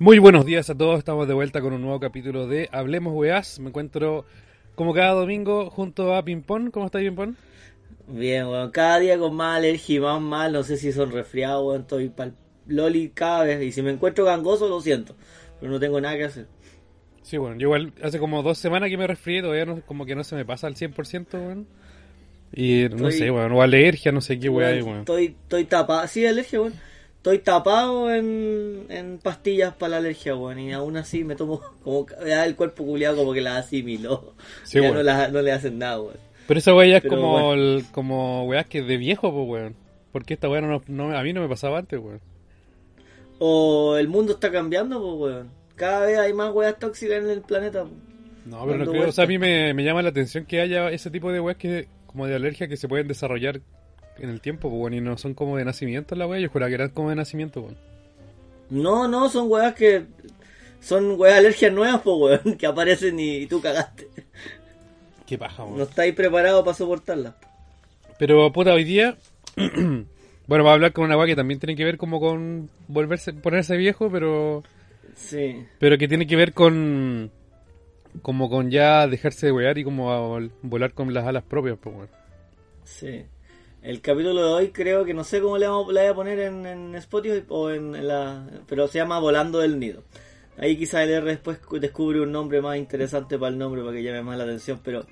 Muy buenos días a todos, estamos de vuelta con un nuevo capítulo de Hablemos Weás. Me encuentro como cada domingo junto a Pimpón. ¿Cómo está Pimpón? Bien, weón, cada día con más alergia y más mal, no sé si son resfriados, weón, estoy pa'l loli cada vez, y si me encuentro gangoso lo siento, pero no tengo nada que hacer. Sí, bueno, yo igual hace como dos semanas que me resfrié, todavía no, como que no se me pasa al 100%, weón. Y no sé, weón, o alergia, no sé qué Weón, weón. Estoy, estoy tapado, sí, alergia, weón. Estoy tapado en, en pastillas para la alergia, weón, y aún así me tomo como el cuerpo culiado como que la asimiló. Sí, ya weón. no, la- no le hacen nada, weón. Pero esa weá ya es Pero como, bueno. el- como weá que de viejo, pues, weón. Porque esta weá no, no- a mí no me pasaba antes, weón. O el mundo está cambiando, pues, weón. Cada vez hay más weas tóxicas en el planeta. No, pero no creo, o sea, a mí me, me llama la atención que haya ese tipo de weas que, como de alergia que se pueden desarrollar en el tiempo, pues, weón, y no son como de nacimiento la wea, yo juraba que eran como de nacimiento, weón. No, no, son weas que. Son weas alergias nuevas, pues, weón, que aparecen y, y tú cagaste. Qué paja, weón. No estáis preparados para soportarlas. Pero, puta, hoy día, bueno, va a hablar con una wea que también tiene que ver como con volverse, ponerse viejo, pero, Sí. pero que tiene que ver con, como con ya dejarse de wear y como a volar con las alas propias, pues, weón. Sí. El capítulo de hoy creo que no sé cómo le, voy a poner en, en Spotify o en, la... Pero se llama Volando del Nido. Ahí quizá el R después cu- descubre un nombre más interesante para el nombre para que llame más la atención, pero...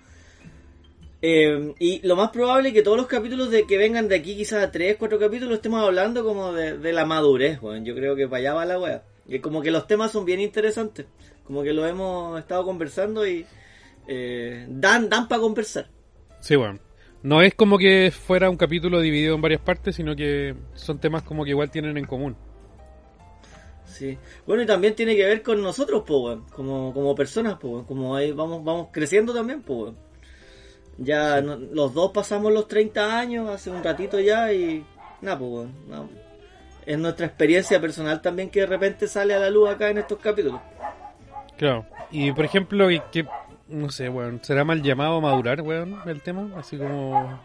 eh, y lo más probable es que todos los capítulos de que vengan de aquí, quizás 3, 4 capítulos, estemos hablando como de, de la madurez, weón. Yo creo que para allá va la wea. Y como que los temas son bien interesantes. Como que lo hemos estado conversando y eh, dan, dan para conversar. Sí, bueno. No es como que fuera un capítulo dividido en varias partes, sino que son temas como que igual tienen en común. Sí. Bueno, y también tiene que ver con nosotros, po, weón. Como, como personas, po, weón. Como ahí vamos, vamos creciendo también, po. Ya no- los dos pasamos los 30 años, hace un ratito ya, y nada, pues. Es nuestra experiencia personal también que de repente sale a la luz acá en estos capítulos. Claro. Y por ejemplo, que- no sé, weón, ¿será mal llamado madurar, weón, el tema? Así como...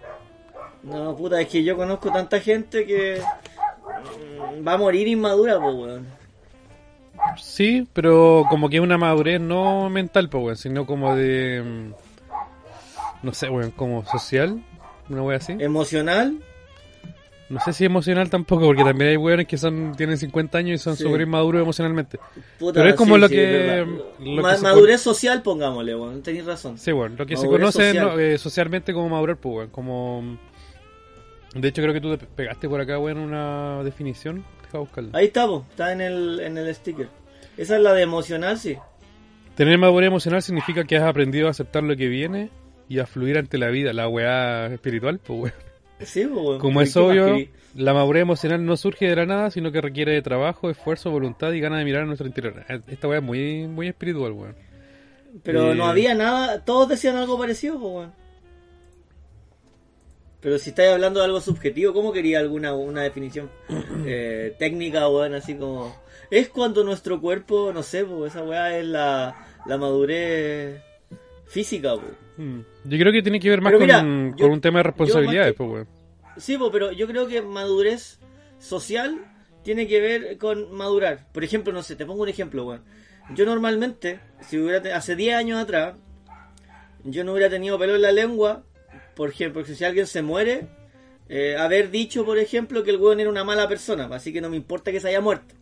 No, puta, es que yo conozco tanta gente que mm, va a morir inmadura, pues, weón. Sí, pero como que una madurez no mental, pues, weón, sino como de... mm, No sé, weón, como social, una wea así. Emocional, No sé si emocional tampoco, porque también hay weones que son tienen 50 años y son Sí. súper inmaduros emocionalmente. puta, Pero es como sí, lo sí, que- lo Ma- que se madurez social, pongámosle, weón. Tenéis razón. Sí, bueno, lo que se conoce social. ¿no? eh, socialmente como madurar, pues, weón, como... De hecho, creo que tú te pegaste por acá, weón, una definición. Deja buscarla. Ahí está, po, está en el, en el sticker. Esa es la de emocional, sí. Tener madurez emocional significa que has aprendido a aceptar lo que viene y a fluir ante la vida, la weá espiritual, pues, weón. Sí. Como es ¿Qué más obvio, la madurez emocional no surge de la nada, sino que requiere de trabajo, esfuerzo, voluntad y ganas de mirar a nuestro interior. Esta weá es muy, muy espiritual, weón. Pero eh, no había nada, todos decían algo parecido, weón. Pero si estáis hablando de algo subjetivo, ¿cómo quería alguna una definición eh, técnica, weón? Así como... Es cuando nuestro cuerpo, no sé, po, esa weá es la, la madurez física, po. Mm. Yo creo que tiene que ver más mira, con, yo- con un tema de responsabilidades, que- pues. Sí, po, pero yo creo que madurez social tiene que ver con madurar. Por ejemplo, no sé, te pongo un ejemplo, weón. Yo normalmente, si hubiera hace 10 años atrás, yo no hubiera tenido pelo en la lengua, por ejemplo, si alguien se muere, eh, haber dicho, por ejemplo, que el weón era una mala persona, así que no me importa que se haya muerto.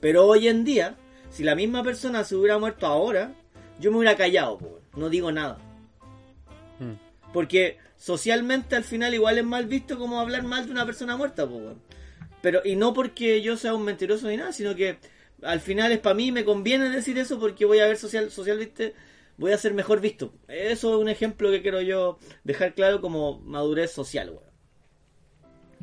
Pero hoy en día, si la misma persona se hubiera muerto ahora, yo me hubiera callado, po. No digo nada. Mm. Porque socialmente al final igual es mal visto como hablar mal de una persona muerta, pues, weón. Pero, y no porque yo sea un mentiroso ni nada, sino que al final es para mí, me conviene decir eso porque voy a ver social, social, viste, voy a ser mejor visto. Eso es un ejemplo que quiero yo dejar claro como madurez social, weón.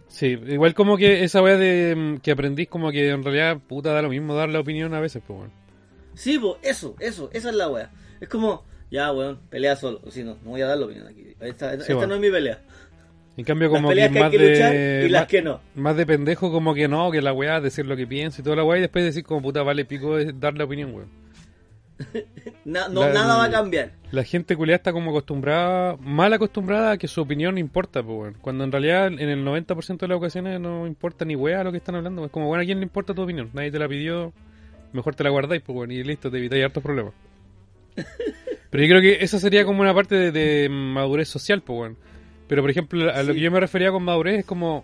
Sí, igual como que esa weá de mm, que aprendís como que en realidad puta da lo mismo dar la opinión a veces, pues bueno. Sí, pues eso, eso, esa es la wea. Es como, ya, weón, pelea solo. Si no, no voy a dar la opinión aquí. Esta, esta bueno. no es mi pelea. En cambio Las como que peleas es que hay más que luchar de y las más, que no. más de pendejo como que no, que la weá decir lo que pienso y toda la weá y después decir como puta vale pico de dar la opinión, weón. No, La- nada va a cambiar. La gente culiada está como acostumbrada, mal acostumbrada a que su opinión importa, pues, weón. Cuando en realidad en el 90% de las ocasiones no importa ni weá lo que están hablando. Es como, bueno, ¿a quién le importa tu opinión? Nadie te la pidió, mejor te la guardáis, pues, weón, y listo, te evitáis hartos problemas. Pero yo creo que esa sería como una parte de, de madurez social, pues, weón. Pero, por ejemplo, a lo Sí. que yo me refería con madurez es como,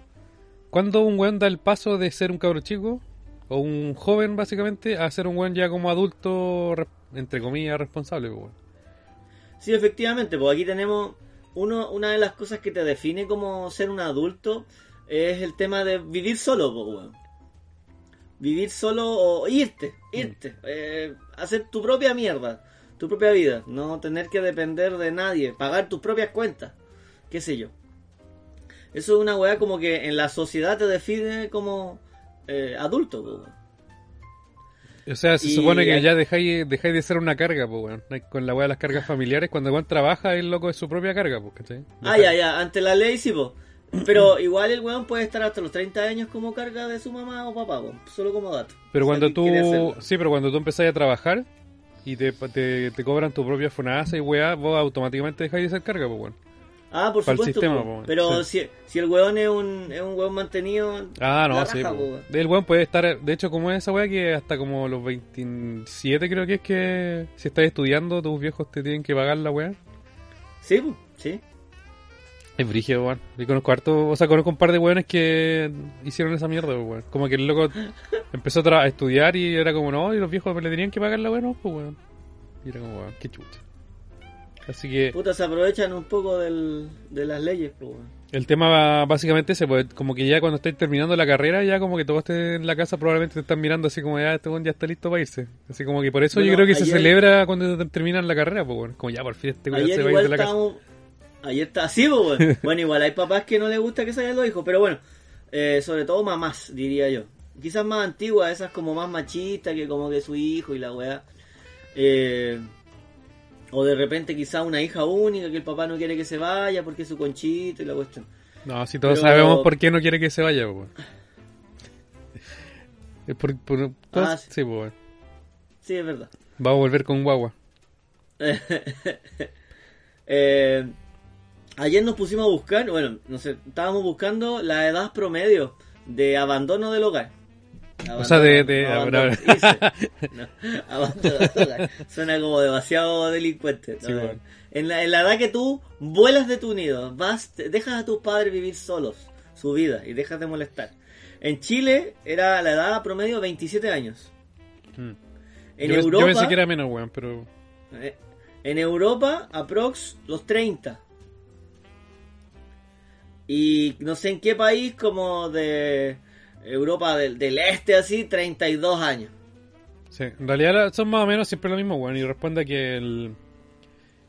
cuando un weón da el paso de ser un cabro chico, o un joven, básicamente, a ser un weón ya como adulto, re- entre comillas, responsable, pues, weón. Sí, efectivamente, pues aquí tenemos uno, una de las cosas que te define como ser un adulto es el tema de vivir solo, pues, weón. Vivir solo o irte, irte, eh, hacer tu propia mierda, tu propia vida, no tener que depender de nadie, pagar tus propias cuentas, qué sé yo. Eso es una weá como que en la sociedad te define como eh, adulto, pues, weón. O sea, se Y supone que ya dejáis, dejáis de ser una carga, pues, weón. Con la weá de las cargas familiares, cuando weón trabaja, el loco es su propia carga, pues, ¿cachai? Ah, ya, ya, ante la ley sí, po. Pero igual el weón puede estar hasta los 30 años como carga de su mamá o papá, po. solo como dato. Pero cuando tú, sí, pero cuando tú empezás a trabajar y te, te, te cobran tu propia FONASA y weá, vos automáticamente dejáis de ser carga, pues, weón. Ah, por para el supuesto, sistema, po. po, pero sí. si, si el weón es un, es un weón mantenido... Ah, no, sí, po. El weón puede estar, de hecho, como es esa weá que hasta como los 27 creo que es que si estás estudiando, tus viejos te tienen que pagar la weá. Sí, po, sí. Es brígido, weón. Yo conozco harto, o sea, conozco un par de weones que hicieron esa mierda, weón. Como que el loco empezó a, estudiar y era como, no, y los viejos le tenían que pagar la weá, no, pues weón. Y era como, weón, qué chucha. Así que Puta, se aprovechan un poco del, de las leyes, po, weón. el tema básicamente ese, pues como que ya cuando estés terminando la carrera, ya como que todos estén en la casa probablemente te están mirando así como, ya este weón ya está listo para irse. Así como que por eso yo creo que se celebra cuando te- terminan la carrera, pues weón. Como ya por fin este weón se va a ir de la casa. estábamos... Ayer está así, weón. Bueno, igual hay papás que no les gusta que salgan los hijos, pero bueno, eh, sobre todo mamás, diría yo. Quizás más antiguas, esas como más machistas, que como que su hijo y la weá. Eh, o de repente quizás una hija única que el papá no quiere que se vaya porque es su conchito y la cuestión. No, si todos Pero- sabemos por qué no quiere que se vaya, pues. Es por, por- todos- Ah, sí. sí, pues. Sí, es verdad. Va a volver con guagua. Eh, ayer nos pusimos a buscar, bueno, no sé, estábamos buscando la edad promedio de abandono del hogar. O sea, de- de- abandono. No, abandono del hogar. Suena como demasiado delincuente. ¿no? Sí, bueno. en, la, en la edad que tú vuelas de tu nido, vas, dejas a tus padres vivir solos su vida y dejas de molestar. En Chile era la edad promedio 27 años. Mm. En yo, Europa... yo pensé que era menos, weón, pero. Eh, En Europa, aprox los 30. Y no sé en qué país, como de Europa del, del Este, así, 32 años. Sí, en realidad son más o menos siempre lo mismo, weón. Y responde que el.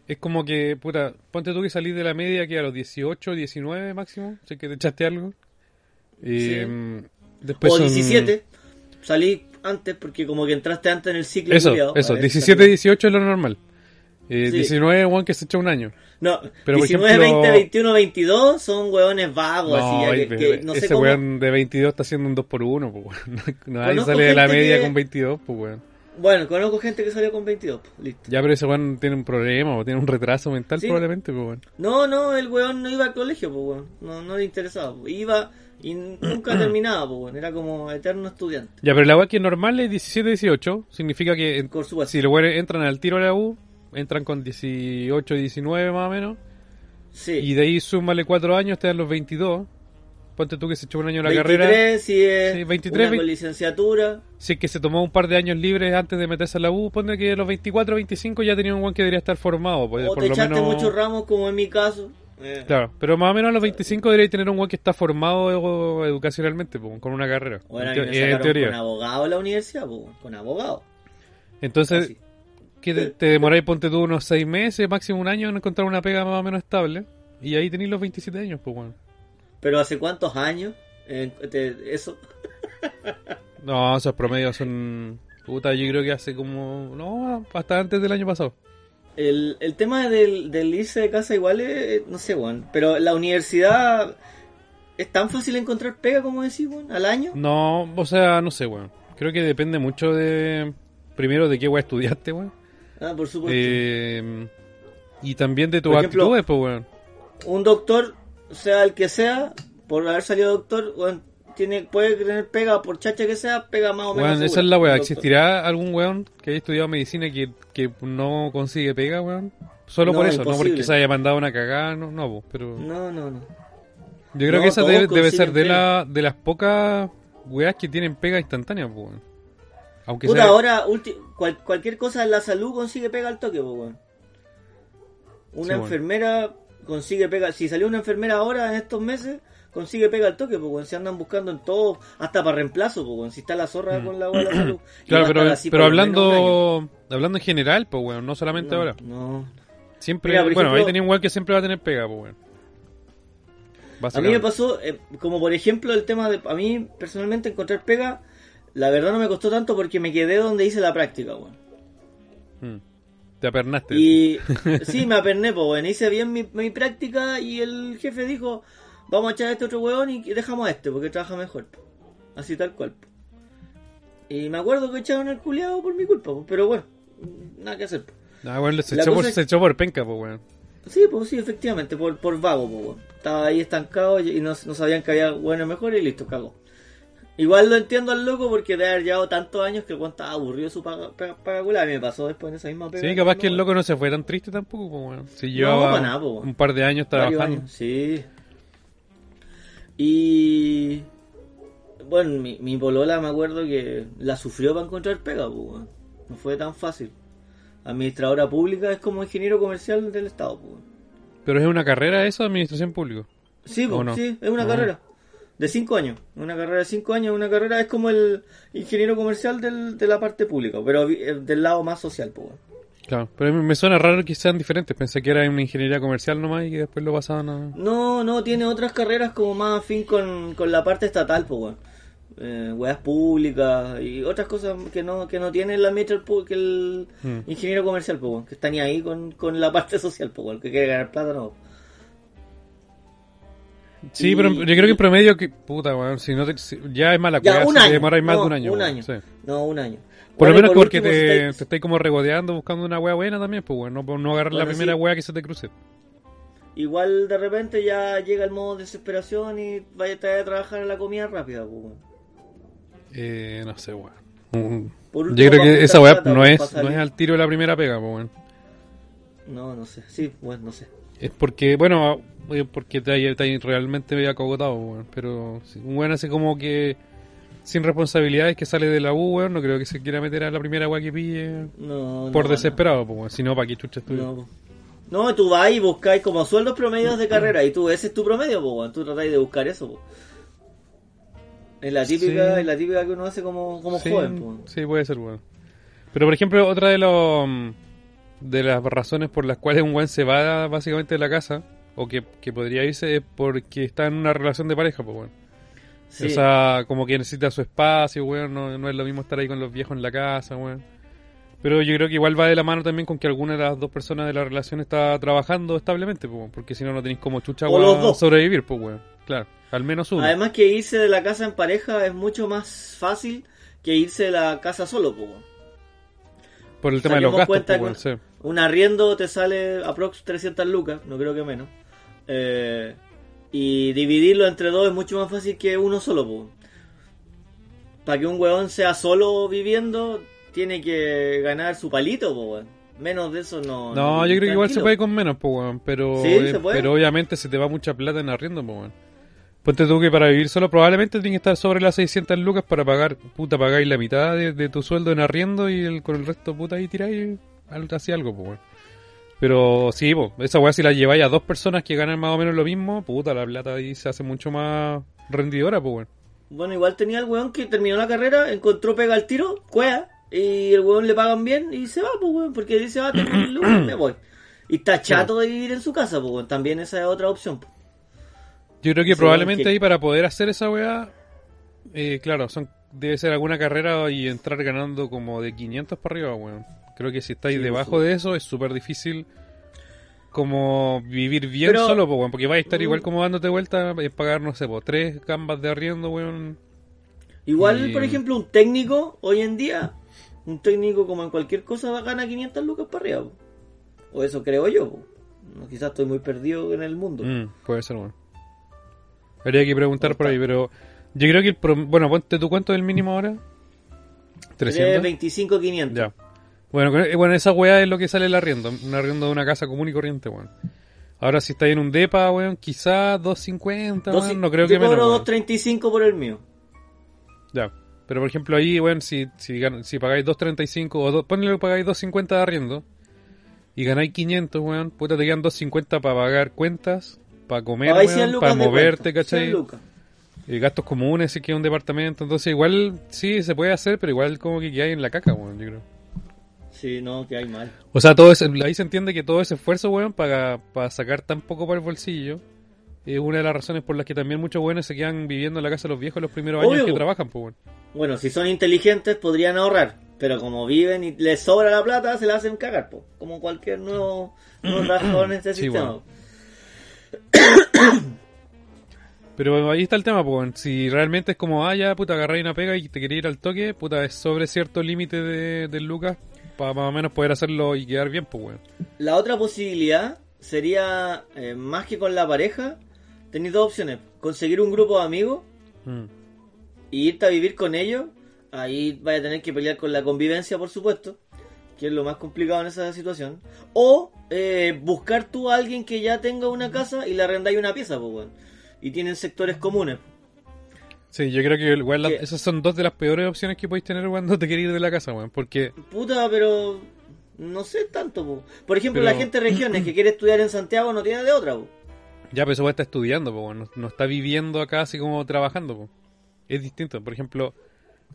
Es como que, puta, ponte tú que salís de la media que a los 18, 19 máximo, sé que te echaste algo. Y Sí. mm, después o son- 17. Salí antes porque como que entraste antes en el ciclo. Eso, eso, A ver, 17, salí. 18 es lo normal. Eh, Sí. 19 weón que se echa un año. No, Pero, por 19, ejemplo- 20, 21, 22 son hueones vagos. así, ya que, que no sé ese cómo. weón de 22 está haciendo un 2 por 1 pues weón. No, nadie Conozco sale de la media que- con 22, pues weón. Bueno, conozco gente que salió con 22. pues, Listo. Ya, pero ese weón tiene un problema o tiene un retraso mental Sí. probablemente, pues weón. No, no, el weón no iba al colegio, pues weón. No, no le interesaba. pues. Iba y nunca terminaba, pues weón. Era como eterno estudiante. Ya, pero la weá que es normal es 17, 18. Significa que en- si los weones entran al tiro a la U, entran con 18, 19 más o menos. Sí. Y de ahí súmale 4 años, te dan los 22. Ponte tú que se echó un año la 23 carrera. si es Sí, 23, una 20. con licenciatura. Si es que se tomó un par de años libres antes de meterse a la U, pone que a los 24, 25 ya tenía un weón que debería estar formado. Pues, o por te lo echaste menos... muchos ramos, como en mi caso. Eh, Claro, pero más o menos a los 25 debería tener un weón que está formado edu- educacionalmente, pues, con una carrera. O era en, teo- me en teoría. con abogado a la universidad, pues, weón, con abogado. Entonces, Así. Que te, te demoráis, ponte tú unos 6 meses, máximo un año en encontrar una pega más o menos estable. Y ahí tenéis los 27 años, pues bueno. Pero ¿hace cuántos años? Eh, te- eso. No, esos promedios son. Puta, yo creo que hace como. No, hasta antes del año pasado. El, el tema del, del irse de casa igual es, no sé, weón. Pero la universidad es tan fácil encontrar pega, como decís, weón, al año. No, o sea, no sé, weón. Creo que depende mucho de. Primero, de qué weón estudiaste, weón. Ah, por supuesto. Eh, y también de tus ejemplo, actitudes, pues, weón. Un doctor, sea el que sea, por haber salido doctor, weón, tiene, puede tener pega, por chacha que sea, pega más o menos. Weón, esa es la weá. ¿Existirá algún weón que haya estudiado medicina que, que no consigue pega, weón? Solo No, por eso, no porque se haya mandado una cagada, no, no, po, pero... No, no, no. Yo creo No, que esa debe, debe ser de, la, de las pocas weas que tienen pega instantánea, po, weón. Aunque Puta, sea... ahora cual- cualquier cosa en la salud consigue pega al toque, weón. Una Sí, enfermera consigue pega. Si salió una enfermera ahora en estos meses, consigue pega al toque, weón. Se andan buscando en todo, hasta para reemplazo. Si está la zorra con la weá de la salud. Mm. Claro, pero, así pero hablando hablando en general, pues, weón, no solamente No, ahora. No. Siempre, Mira, bueno, ejemplo- ahí tenía un weón que siempre va a tener pega, pues. A mí me pasó, eh, como por ejemplo el tema de, a mí personalmente encontrar pega, la verdad no me costó tanto porque me quedé donde hice la práctica, weón. Mm. Te apernaste. Y sí, me aperné, pues, weón. Hice bien mi, mi práctica y el jefe dijo, vamos a echar a este otro weón y dejamos a este porque trabaja mejor. po". Así tal cual. po. Y me acuerdo que echaron el culiado por mi culpa, po, pero bueno, nada que hacer. Ah, se echó, por, es- se echó por penca, pues, weón. Sí, pues sí, efectivamente, por, por vago, pues, weón. Estaba ahí estancado y no, no sabían que había bueno mejor y listo, cagó. Igual lo entiendo al loco porque de haber llevado tantos años que el estaba aburrido su paga, paga, paga culiao. A mí me pasó después en esa misma pega. Sí, capaz que el loco no se fue tan triste tampoco, weón. Si llevaba nada, un par de años trabajando. años, sí. Y. Bueno, mi, mi polola me acuerdo que la sufrió para encontrar pega, pues. No fue tan fácil. Administradora pública es como ingeniero comercial del Estado, pues. Pero es una carrera eso, administración pública. Sí, ¿O pues, no? sí, es una No. carrera. De cinco años. Una carrera de cinco años. Una carrera es como el ingeniero comercial del, de la parte pública, pero eh, del lado más social, pues. Claro, pero me suena raro que sean diferentes. Pensé que era una ingeniería comercial nomás y que después lo pasaban a... No, no, tiene otras carreras como más afín con, con la parte estatal, pues, weón. Eh, weas públicas y otras cosas que no que no tiene la pu- que el Mm. ingeniero comercial, pues, weón, que está ni ahí con, con la parte social, pues, weón, que quiere ganar plata, no. Sí, Y- pero yo creo que en promedio, que puta, weón, si no te- si- ya es mala Ya, cueva un si demoráis más No, de un año. Un weón, año. sí. No, un año. Por lo Bueno, menos porque te, estáis- como regodeando buscando una wea buena también, pues bueno, no, no agarrar la Bueno, primera sí. wea que se te cruce. Igual de repente ya llega el modo desesperación y vaya a traer a trabajar a la comida rápida, pues, weón. Eh, no sé, weón. Mm. Yo creo que esa weá no es, no es al tiro de la primera pega, pues weón. No, no sé. Sí, bueno, no sé. Es porque, bueno, porque te hay, te hay realmente medio acogotado, weón. Pero si un weón así como que sin responsabilidades que sale de la U, weón, no creo que se quiera meter a la primera weá que pille No, por no, desesperado, pues weón. Si no, ¿para qué chucha estudia? No, no, tú vas y buscáis como sueldos promedios de carrera y tú, ese es tu promedio, weón. tú tratáis de buscar eso. Po. Es la típica, Sí. es la típica que uno hace como, como sí, joven. Po. sí, puede ser, weón. Pero, por ejemplo, otra de los de las razones por las cuales un weón se va básicamente de la casa, o que, que podría irse, es porque está en una relación de pareja, pues weón. Sí. O sea, como que necesita su espacio, weón. No, no es lo mismo estar ahí con los viejos en la casa, weón. Pero yo creo que igual va de la mano también con que alguna de las dos personas de la relación está trabajando establemente, pues, porque si no, no tenéis como chucha O weón, sobrevivir, pues, weón. Claro, al menos uno. Además que irse de la casa en pareja es mucho más fácil que irse de la casa solo. Po. weón. por el tema de los gastos, pues, weón, sí. Un arriendo te sale aprox 300 lucas, no creo que menos. Eh, y dividirlo entre dos es mucho más fácil que uno solo. Para que un weón sea solo viviendo, tiene que ganar su palito, po, weón. Menos de eso no. No, yo creo que igual se puede con menos, pues, weón. Pero, Sí, eh, pero obviamente se te va mucha plata en arriendo, pues, weón. Ponte tú que para vivir solo probablemente tienes que estar sobre las 600 lucas para pagar, puta, pagáis la mitad de, de tu sueldo en arriendo y el, con el resto, puta, ahí tiráis así algo, pues, weón. Pero sí, pues, esa weá si la lleváis a dos personas que ganan más o menos lo mismo, puta, la plata ahí se hace mucho más rendidora, pues, weón. Bueno, igual tenía el weón que terminó la carrera, encontró pega al tiro, cuea, y el weón le pagan bien y se va, pues weón, porque dice, ah, tengo mil lucas, me voy. Y está chato de vivir en su casa, pues weón, también esa es otra opción. po. Yo creo que probablemente que- ahí para poder hacer esa weá, eh, claro, son debe ser alguna carrera y entrar ganando como de 500 para arriba, weón. Creo que si estáis Sí, debajo de eso es súper difícil como vivir bien Pero- solo, pues, porque vais a estar Mm. igual como dándote vuelta en pagar, no sé, pues, tres gambas de arriendo, weón. Igual, Y- por ejemplo, un técnico hoy en día, un técnico como en cualquier cosa gana 500 lucas para arriba. po. O eso creo yo. po. Quizás estoy muy perdido en el mundo. Mm, puede ser, weón. Habría que preguntar por ahí, pero yo creo que el prom- bueno, ponte tu cuánto es el mínimo ahora. Sería 300. 25 500. Ya. Bueno, eh, bueno, esa weá es lo que sale el arriendo. Un arriendo de una casa común y corriente, weón. Ahora, si estáis en un depa, weón, quizás 250, Dos- weón, no creo yo que menos. cobro weón. 235 por el mío. Ya. Pero, por ejemplo, ahí, weón, si, si, si pagáis 235 o do- ponle que pagáis 250 de arriendo y ganáis 500, weón, puta, te quedan 250 para pagar cuentas, para comer, Pagáis 100 weón, para moverte, cuenta, 100 ¿cachai? Y gastos comunes, si que un departamento. Entonces, igual, sí, se puede hacer, pero igual como que hay en la caca, weón, yo creo. Sí, no, que hay mal. O sea, todo ese, ahí se entiende que todo ese esfuerzo, weón, para, para sacar tan poco para el bolsillo, es una de las razones por las que también muchos weones se quedan viviendo en la casa de los viejos los primeros años que trabajan, pues, weón. Bueno, si son inteligentes podrían ahorrar, pero como viven y les sobra la plata, se la hacen cagar, po. como cualquier nuevo, nuevo trabajador en este Sí, sistema. bueno. Pero ahí está el tema, pues, si realmente es como, ah, ya, puta, agarráis una pega y te quería ir al toque, puta, es sobre cierto límite de, del Lucas para más o menos poder hacerlo y quedar bien, pues, weón. La otra posibilidad sería, eh, más que con la pareja, tenéis dos opciones. Conseguir un grupo de amigos Mm. y irte a vivir con ellos. Ahí vaya a tener que pelear con la convivencia, por supuesto, que es lo más complicado en esa situación. O eh, buscar tú a alguien que ya tenga una casa y le arrendáis una pieza, pues, weón. Y tienen sectores comunes. Sí, yo creo que igual la- esas son dos de las peores opciones que podéis tener cuando te queréis ir de la casa, weón. Porque, Puta, pero no sé tanto, po. Por ejemplo, Pero- la gente de regiones que quiere estudiar en Santiago no tiene de otra, po. ya, pero eso estar estudiando, weón. No, no está viviendo acá así como trabajando, pues. Es distinto. Por ejemplo,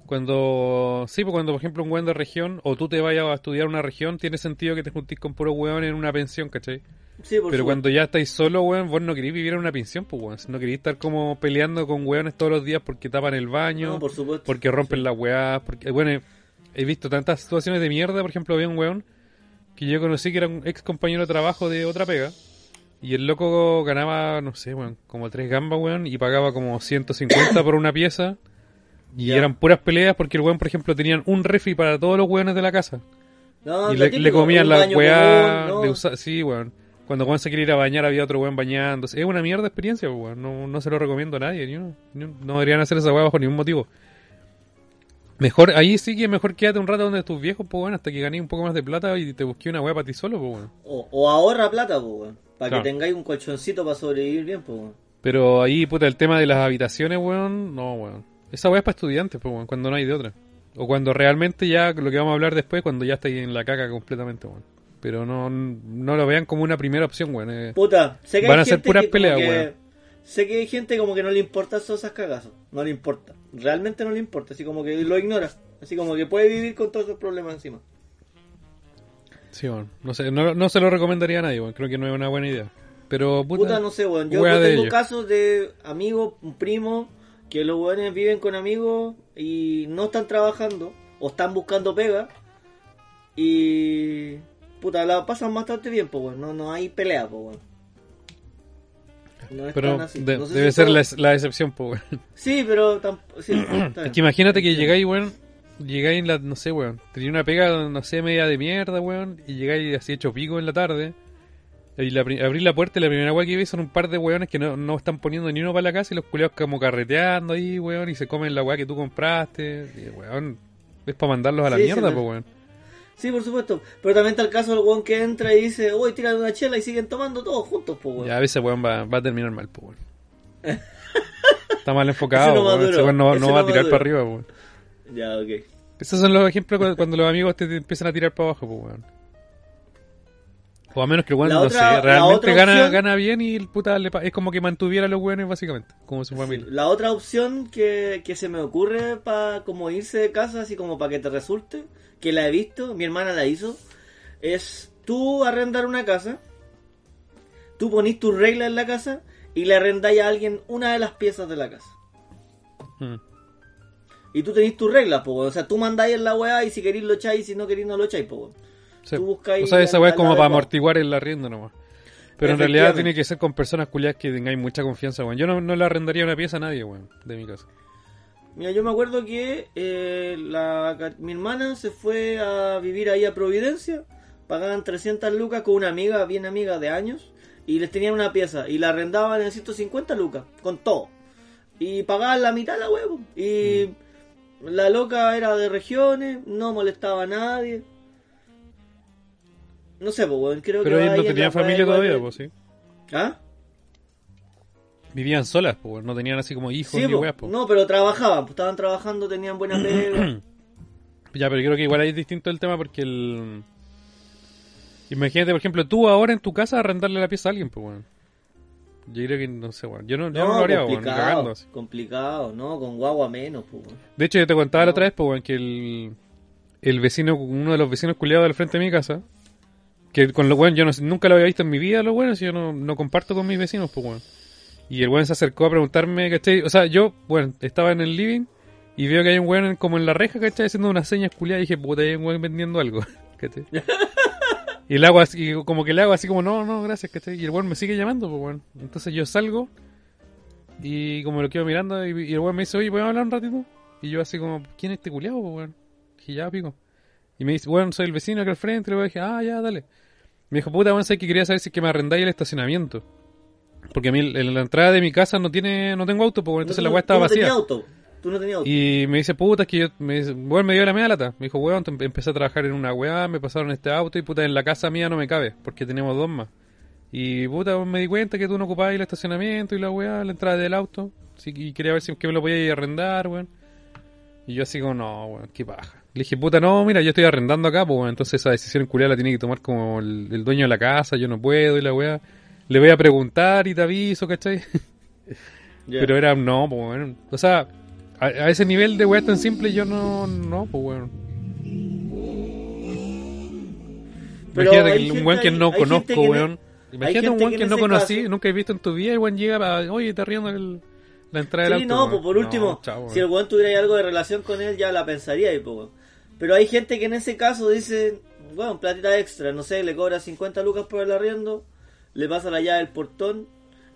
cuando. Sí, pues cuando, por ejemplo, un weón de región o tú te vayas a estudiar una región, tiene sentido que te juntís con puros weón en una pensión, ¿cachai? Sí, por Pero supuesto. cuando ya estáis solo, weón, vos no queréis vivir en una pensión, pues, weón. No queréis estar como peleando con weones todos los días porque tapan el baño, No, por supuesto. porque rompen las weás, porque, bueno, he- he visto tantas situaciones de mierda, por ejemplo, había un weón que yo conocí que era un ex compañero de trabajo de otra pega, y el loco ganaba, no sé, weón, como tres gambas, weón, y pagaba como 150 por una pieza, y eran puras peleas porque el weón, por ejemplo, tenían un refri para todos los weones de la casa. No, Y le, comían baño weá, sí, weón. Cuando Juan se quería ir a bañar había otro weón bañándose. Es una mierda de experiencia, pues, weón. No, no se lo recomiendo a nadie. ni uno. Ni uno. No deberían hacer esa weá bajo ningún motivo. Mejor, ahí sí que mejor quédate un rato donde tus viejos, pues, weón, hasta que ganes un poco más de plata y te busques una weá para ti solo, pues, weón. O, o ahorra plata, pues, weón. Para Claro. que tengáis un colchoncito para sobrevivir bien, pues. Pero ahí, puta, el tema de las habitaciones, weón, no, weón. Esa weá es para estudiantes, pues, weón, cuando no hay de otra. O cuando realmente ya, lo que vamos a hablar después, cuando ya estáis en la caca completamente, weón. Pero no, no lo vean como una primera opción, weón. eh. Puta, sé que Van hay a ser puras peleas, que- weón. Sé que hay gente como que no le importa todas esas cagazos. No le importa. Realmente no le importa. Así como que lo ignora. Así como que puede vivir con todos esos problemas encima. Sí, bueno, no sé, no, no se lo recomendaría a nadie, bueno, creo que no es una buena idea. Pero puta, Puta, no sé, weón. Yo, yo tengo ellos. casos de amigos, un primo, que los weones viven con amigos y no están trabajando o están buscando pega y puta, la pasan bastante bien, pues, weón. No, no hay pelea, pues, weón. No es pero así. de- No sé debe si ser la, la excepción, pues, weón. Sí, pero tampoco. Sí, Es que imagínate que llegáis, weón, llegáis en la, no sé, weón, tenía una pega, no sé, media de mierda, weón, y llegáis así hecho pico en la tarde, y la, abrí la puerta y la primera weá que vi son un par de weones que no, no están poniendo ni uno para la casa y los culeados como carreteando ahí, weón, y se comen la weá que tú compraste, y, weón, es para mandarlos a la Sí, mierda, me- pues, weón. Sí, por supuesto. Pero también está el caso del weón que entra y dice, uy, tira una chela y siguen tomando todos juntos, pues, weón. Ya a veces, weón, va, va a terminar mal, pues, weón. Está mal enfocado, no weón, ese weón no, no va a tirar para arriba, weón. Ya, ok. Esos son los ejemplos cu- cuando los amigos te, te empiezan a tirar para abajo, pues, weón. O a menos que el weón, no sé, realmente gana, opción- gana bien y el puta le es como que mantuviera a los weones básicamente, como su Sí, familia. La otra opción que, que se me ocurre para como irse de casa, así como para que te resulte, que la he visto, mi hermana la hizo, es tú arrendar una casa, tú ponís tus reglas en la casa y le arrendáis a alguien una de las piezas de la casa. Mm. Y tú tenés tus reglas, po. O sea, tú mandáis en la weá y si queréis lo echáis y si no queréis no lo echáis, po, weón. Sí. Tú buscáis O sea, esa weá es como para amortiguar el arriendo nomás. Pero en realidad tiene que ser con personas culiadas que tengáis mucha confianza, weón. Yo no, no le arrendaría una pieza a nadie, weón, de mi casa. Mira, yo me acuerdo que eh, la, mi hermana se fue a vivir ahí a Providencia, pagaban 300 lucas con una amiga, bien amiga de años, y les tenían una pieza, y la arrendaban en 150 lucas, con todo. Y pagaban la mitad la huevo. Y la loca era de regiones, no molestaba a nadie. No sé, pues, weón, creo Pero que... ellos ahí no en tenían familia todavía, pues sí. ¿Ah? Vivían solas, pues. No tenían así como hijos Sí, ni weas, pues. no, pero trabajaban, pues, estaban trabajando, tenían buena pega. Ya, pero creo que igual ahí es distinto el tema porque el... Imagínate, por ejemplo, tú ahora en tu casa arrendarle la pieza a alguien, pues, weón. Yo creo que, no sé, weón. Yo no, yo no lo haría, weón, cagando así. complicado, no, con guagua menos, pues. weón. De hecho, yo te contaba la No. otra vez, pues, weón, que el, el vecino, uno de los vecinos culiados del frente de mi casa, que con lo weón, yo no, nunca lo había visto en mi vida, los weones, y yo no, no comparto con mis vecinos, pues, weón. Y el weón se acercó a preguntarme, ¿cachai? O sea, yo, bueno, estaba en el living y veo que hay un weón como en la reja, ¿cachai? Haciendo unas señas culiadas y dije, puta, hay un weón vendiendo algo, ¿cachai? Y le hago así, como que le hago así como, no, no, gracias, ¿cachai? Y el weón me sigue llamando, pues, weón. Entonces yo salgo y como lo quedo mirando y, y el weón me dice, oye, ¿podemos hablar un ratito? Y yo así como, ¿quién es este culiado, pues, weón? Dije, ya, pico. Y me dice, weón, soy el vecino acá al frente. Y le dije, ah, ya, dale. Me dijo, puta, weón, sé que quería saber si es que me arrendáis el estacionamiento. Porque a mí en la entrada de mi casa no tiene no tengo auto, weón, entonces la weá estaba no vacía. auto. Tú no tenías auto. Y me dice, puta, es que yo, me dice, weón, me dio la media lata. Me dijo, weón, em- empecé a trabajar en una weá, me pasaron este auto y puta, en la casa mía no me cabe, porque tenemos dos más. Y puta, me di cuenta que tú no ocupabas el estacionamiento y la weá, la entrada del auto. Así que y quería ver si es que me lo podía ir a arrendar, weón. Y yo así como, no, weón, qué paja. Le dije, puta, no, mira, yo estoy arrendando acá, pues, entonces esa decisión culiada la tiene que tomar como el, el dueño de la casa, yo no puedo y la weá. Le voy a preguntar y te aviso, ¿cachai? Ya. Pero era, no, pues, weón. O sea, a, a ese nivel de weá tan simple yo no, no, pues, weón. Pero Imagínate que un weón que no conozco, weón. Imagínate un weón que no conocí, caso- nunca he visto en tu vida y weón llega para, oye, te arriendo el, la entrada del Sí, auto. no, pues por último, No, chao, si el weón. tuviera algo de relación con él, ya la pensaría y pues. Pero hay gente que en ese caso dice, bueno, platita extra, no sé, le cobra 50 lucas por el arriendo, le pasa la llave del portón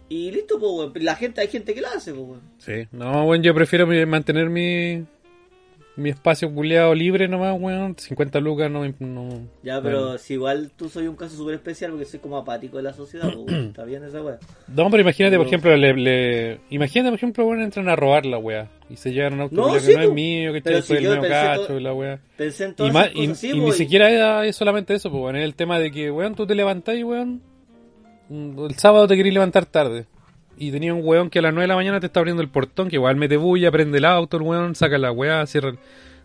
y listo, pues. La gente, hay gente que la hace, pues. Sí, no, weón, yo prefiero mantener mi, mi espacio culiado libre nomás, weón. 50 lucas no... no Ya, pero bueno. si igual tú soy un caso súper especial porque soy como apático de la sociedad, pues, weón. Está bien esa weá. No, pero imagínate, por ejemplo, le, le- imagínate, por ejemplo, bueno, entran a robar la weá y se llevan un auto No, sí, que no es mío, que Pero si el medio cacho todo- y la weá. Pensé en Y, todas más, esas y, cosas, sí, y ni siquiera era- es solamente eso, pues, bueno, es el tema de que, weón, tú te levantás y, weón, el sábado te querís levantar tarde. Y tenía un weón que a las 9 de la mañana te está abriendo el portón, que igual mete bulla, prende el auto, el weón, saca la weá, cierra... el-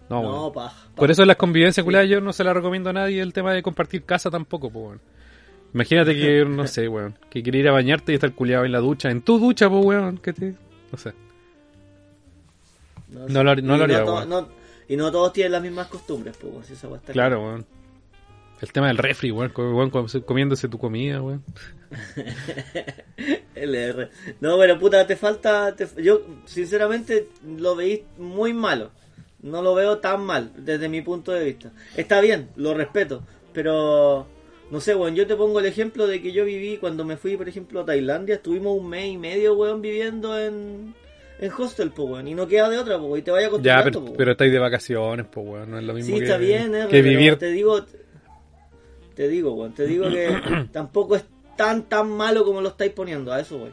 No, paja. Por eso en las convivencias, culiadas, yo no se la recomiendo a nadie el tema de compartir casa tampoco, pues, weón. Imagínate que, no sé, weón, que quería ir a bañarte y estar culiado en la ducha, en tu ducha, pues, weón, que te... No sé. No, lo no lo haría, weón. y no todos tienen las mismas costumbres, pues, weón, si esa weá está Claro, weón. El tema del refri, weón, co- weón, com- comiéndose tu comida, weón. LR. No, pero puta, te falta. te- yo, sinceramente, lo veí muy malo. No lo veo tan mal, desde mi punto de vista. Está bien, lo respeto. Pero, no sé, weón, yo te pongo el ejemplo de que yo viví cuando me fui, por ejemplo, a Tailandia. Estuvimos un mes y medio, weón, viviendo en, en hostel, pues, weón. Y no queda de otra, pues, y te vaya Ya, acostumbrando, pero, po, weón. pero estáis de vacaciones, pues, weón, no es lo mismo Sí, que, está bien, que vivir... Te digo, te digo, weón, te digo que tampoco es tan, tan malo como lo estáis poniendo, a eso voy.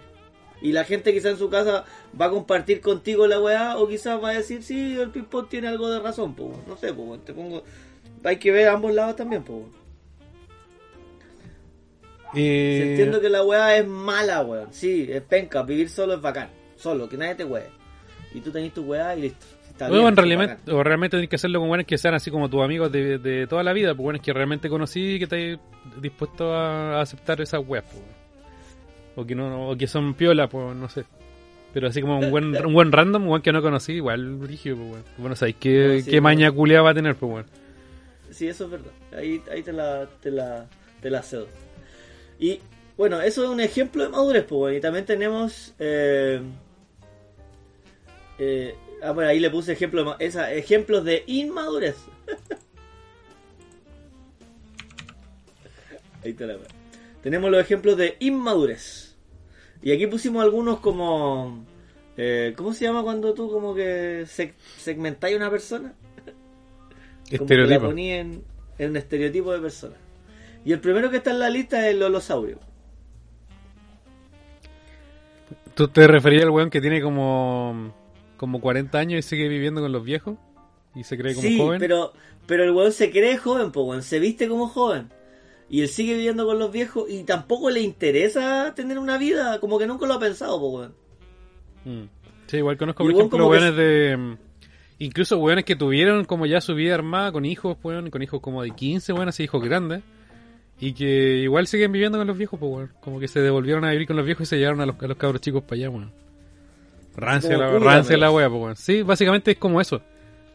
Y la gente quizá en su casa va a compartir contigo la weá, o quizás va a decir, sí, el ping-pong tiene algo de razón, pues, weón. no sé, pues, weón, te pongo... Hay que ver ambos lados también, pues. weón. Y... Si Entiendo que la weá es mala, weón. Sí, es penca, vivir solo es bacán. Solo, que nadie te weá. Y tú tenés tu weá y listo. Bueno, bien, en o realmente tenés que hacerlo con buenos que sean así como tus amigos de, de toda la vida, pues buenos que realmente conocí y que estás dispuesto a aceptar esas weas, pues. O que no, o que son piola, pues no sé. Pero así como un buen, un buen random, un buen que no conocí, igual brígido, pues weón. Bueno, sabéis qué, No, sí, qué maña culia va a tener, pues weón. Sí, eso es verdad. Ahí, ahí te, la, te, la, te la cedo. Y Bueno, eso es un ejemplo de madurez, pues, weón. Y también tenemos. Eh, eh, ah, bueno, ahí le puse ejemplo esa, ejemplos de inmadurez. ahí está la. Tenemos los ejemplos de inmadurez. Y aquí pusimos algunos como. eh, ¿Cómo se llama cuando tú como que seg segmentáis a una persona? Como que la Estereotipo. poní en, en un estereotipo de persona. Y el primero que está en la lista es el holosaurio. ¿Tú te referías al weón que tiene como, como 40 años y sigue viviendo con los viejos? ¿Y se cree como Sí, joven? pero, pero el weón se cree joven, po, weón. Se viste como joven. Y él sigue viviendo con los viejos y tampoco le interesa tener una vida, como que nunca lo ha pensado, po, weón. Mm. Sí, igual conozco, por ejemplo, que weones de... mm, Incluso weones que tuvieron como ya su vida armada con hijos, weón, con hijos como de 15, weón, así hijos grandes. Y que igual siguen viviendo con los viejos, pues, weón. Como que se devolvieron a vivir con los viejos y se llevaron a los, a los cabros chicos para allá, weón. Rancia Como la, rancia la wea, pues, weón. Sí, básicamente es como eso.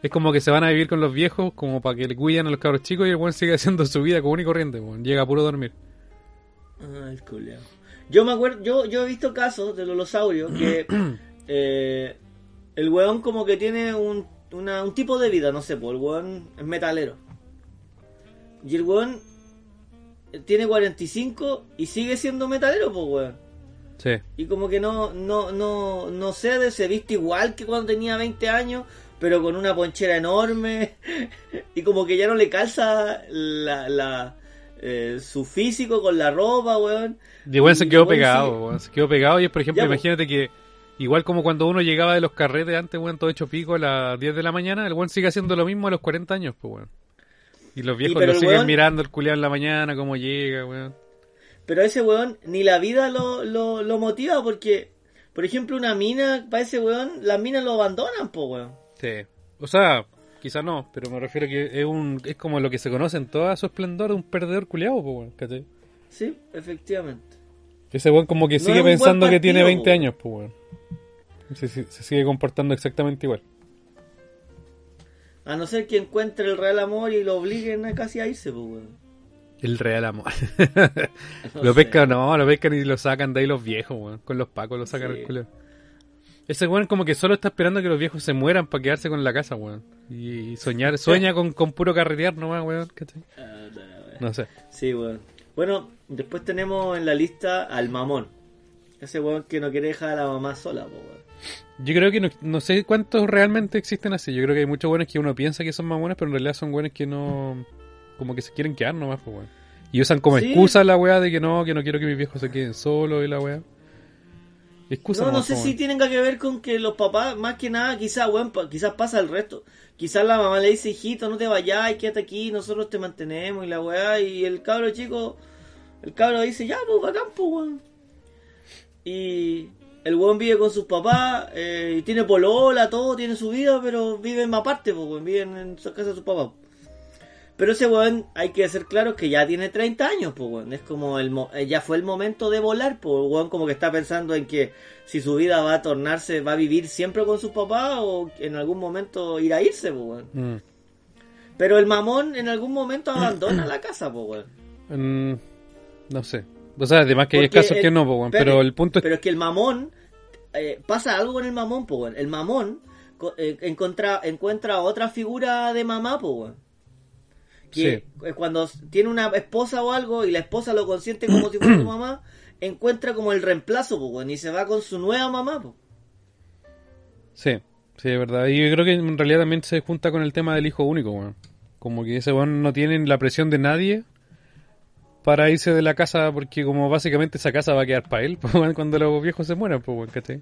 Es como que se van a vivir con los viejos como para que le cuiden a los cabros chicos y el weón sigue haciendo su vida común y corriente, weón. Llega a puro dormir. Ah, el culiao. Yo me acuerdo, yo, yo he visto casos de los losaurios que eh, el weón como que tiene un, una- un tipo de vida, no sé, pues el weón es metalero. Y el weón tiene 45 y sigue siendo metalero, pues weón. Sí. Y como que no, no, no, no cede, se viste igual que cuando tenía 20 años, pero con una ponchera enorme. y como que ya no le calza la, la, eh, su físico con la ropa, weón. Y igual se Y quedó pegado, weón. Se quedó pegado y es, por ejemplo, Ya, imagínate que igual como cuando uno llegaba de los carretes antes, weón, todo hecho pico a las 10 de la mañana, el weón sigue haciendo lo mismo a los 40 años, pues, weón. Y los viejos pero lo siguen weón- mirando el culiado en la mañana, cómo llega, weón. Pero ese weón ni la vida lo, lo, lo motiva porque, por ejemplo, una mina, para ese weón, las minas lo abandonan, po weón. Sí. O sea, quizás no, pero me refiero que es un es como lo que se conoce en todo su esplendor de un perdedor culiado, pues, weón, ¿cachai? Sí, efectivamente. Ese weón como que sigue pensando que tiene 20 po. años, pues, weón. Se, se- se sigue comportando exactamente igual. A no ser que encuentre el real amor y lo obliguen a casi a irse, po weón. El real amor. No lo pescan, no, lo pescan y lo sacan de ahí los viejos, weón. Con los pacos lo sacan Sí. el culo. Ese weón como que solo está esperando que los viejos se mueran para quedarse con la casa, weón. Y, y soñar, sueña con, con puro carretear nomás, weón. Ah, no. No sé. Sí, weón. Bueno, después tenemos en la lista al mamón. Ese weón que no quiere dejar a la mamá sola, po weón. Yo creo que no, no sé cuántos realmente existen así. Yo creo que hay muchos buenos que uno piensa que son mamones, pero en realidad son buenos que no. Como que se quieren quedar nomás, pues, weón. Y usan como Sí. excusa la weá de que no, que no quiero que mis viejos se queden solos y la weá. Excusa No, no sé si tienen que ver con que los papás, más que nada, quizás, weón, pa- quizás pasa el resto. Quizás la mamá le dice, hijito, no te vayas, quédate aquí, nosotros te mantenemos y la weá. Y el cabro chico, el cabro dice, ya, pues, bacán, pues, weón. Y el weón vive con sus papás, eh, y tiene polola, todo, tiene su vida, pero viven aparte, pues, weón, viven en su casa de sus papás. Pero ese weón, hay que ser claro que ya tiene 30 años, pues weón. Es como el mo- eh, ya fue el momento de volar, pues weón como que está pensando en que si su vida va a tornarse, va a vivir siempre con sus papás o en algún momento ir a irse, pues weón. Mm. Pero el mamón en algún momento abandona la casa, pues weón. Mm, no sé. O sea, además que hay casos el- que no, po, weón, pero el punto es Pero es que el mamón, eh, pasa algo con el mamón, pues weón. El mamón eh, encuentra, encuentra otra figura de mamá, pues weón. Que eh, cuando tiene una esposa o algo y la esposa lo consiente como si fuera su mamá, encuentra como el reemplazo, weón, y se va con su nueva mamá, pues. Sí, sí, es verdad. Y yo creo que en realidad también se junta con el tema del hijo único, weón. Como que ese weón no tiene la presión de nadie para irse de la casa porque como básicamente esa casa va a quedar para él cuando los viejos se mueran, pues, ¿cachai?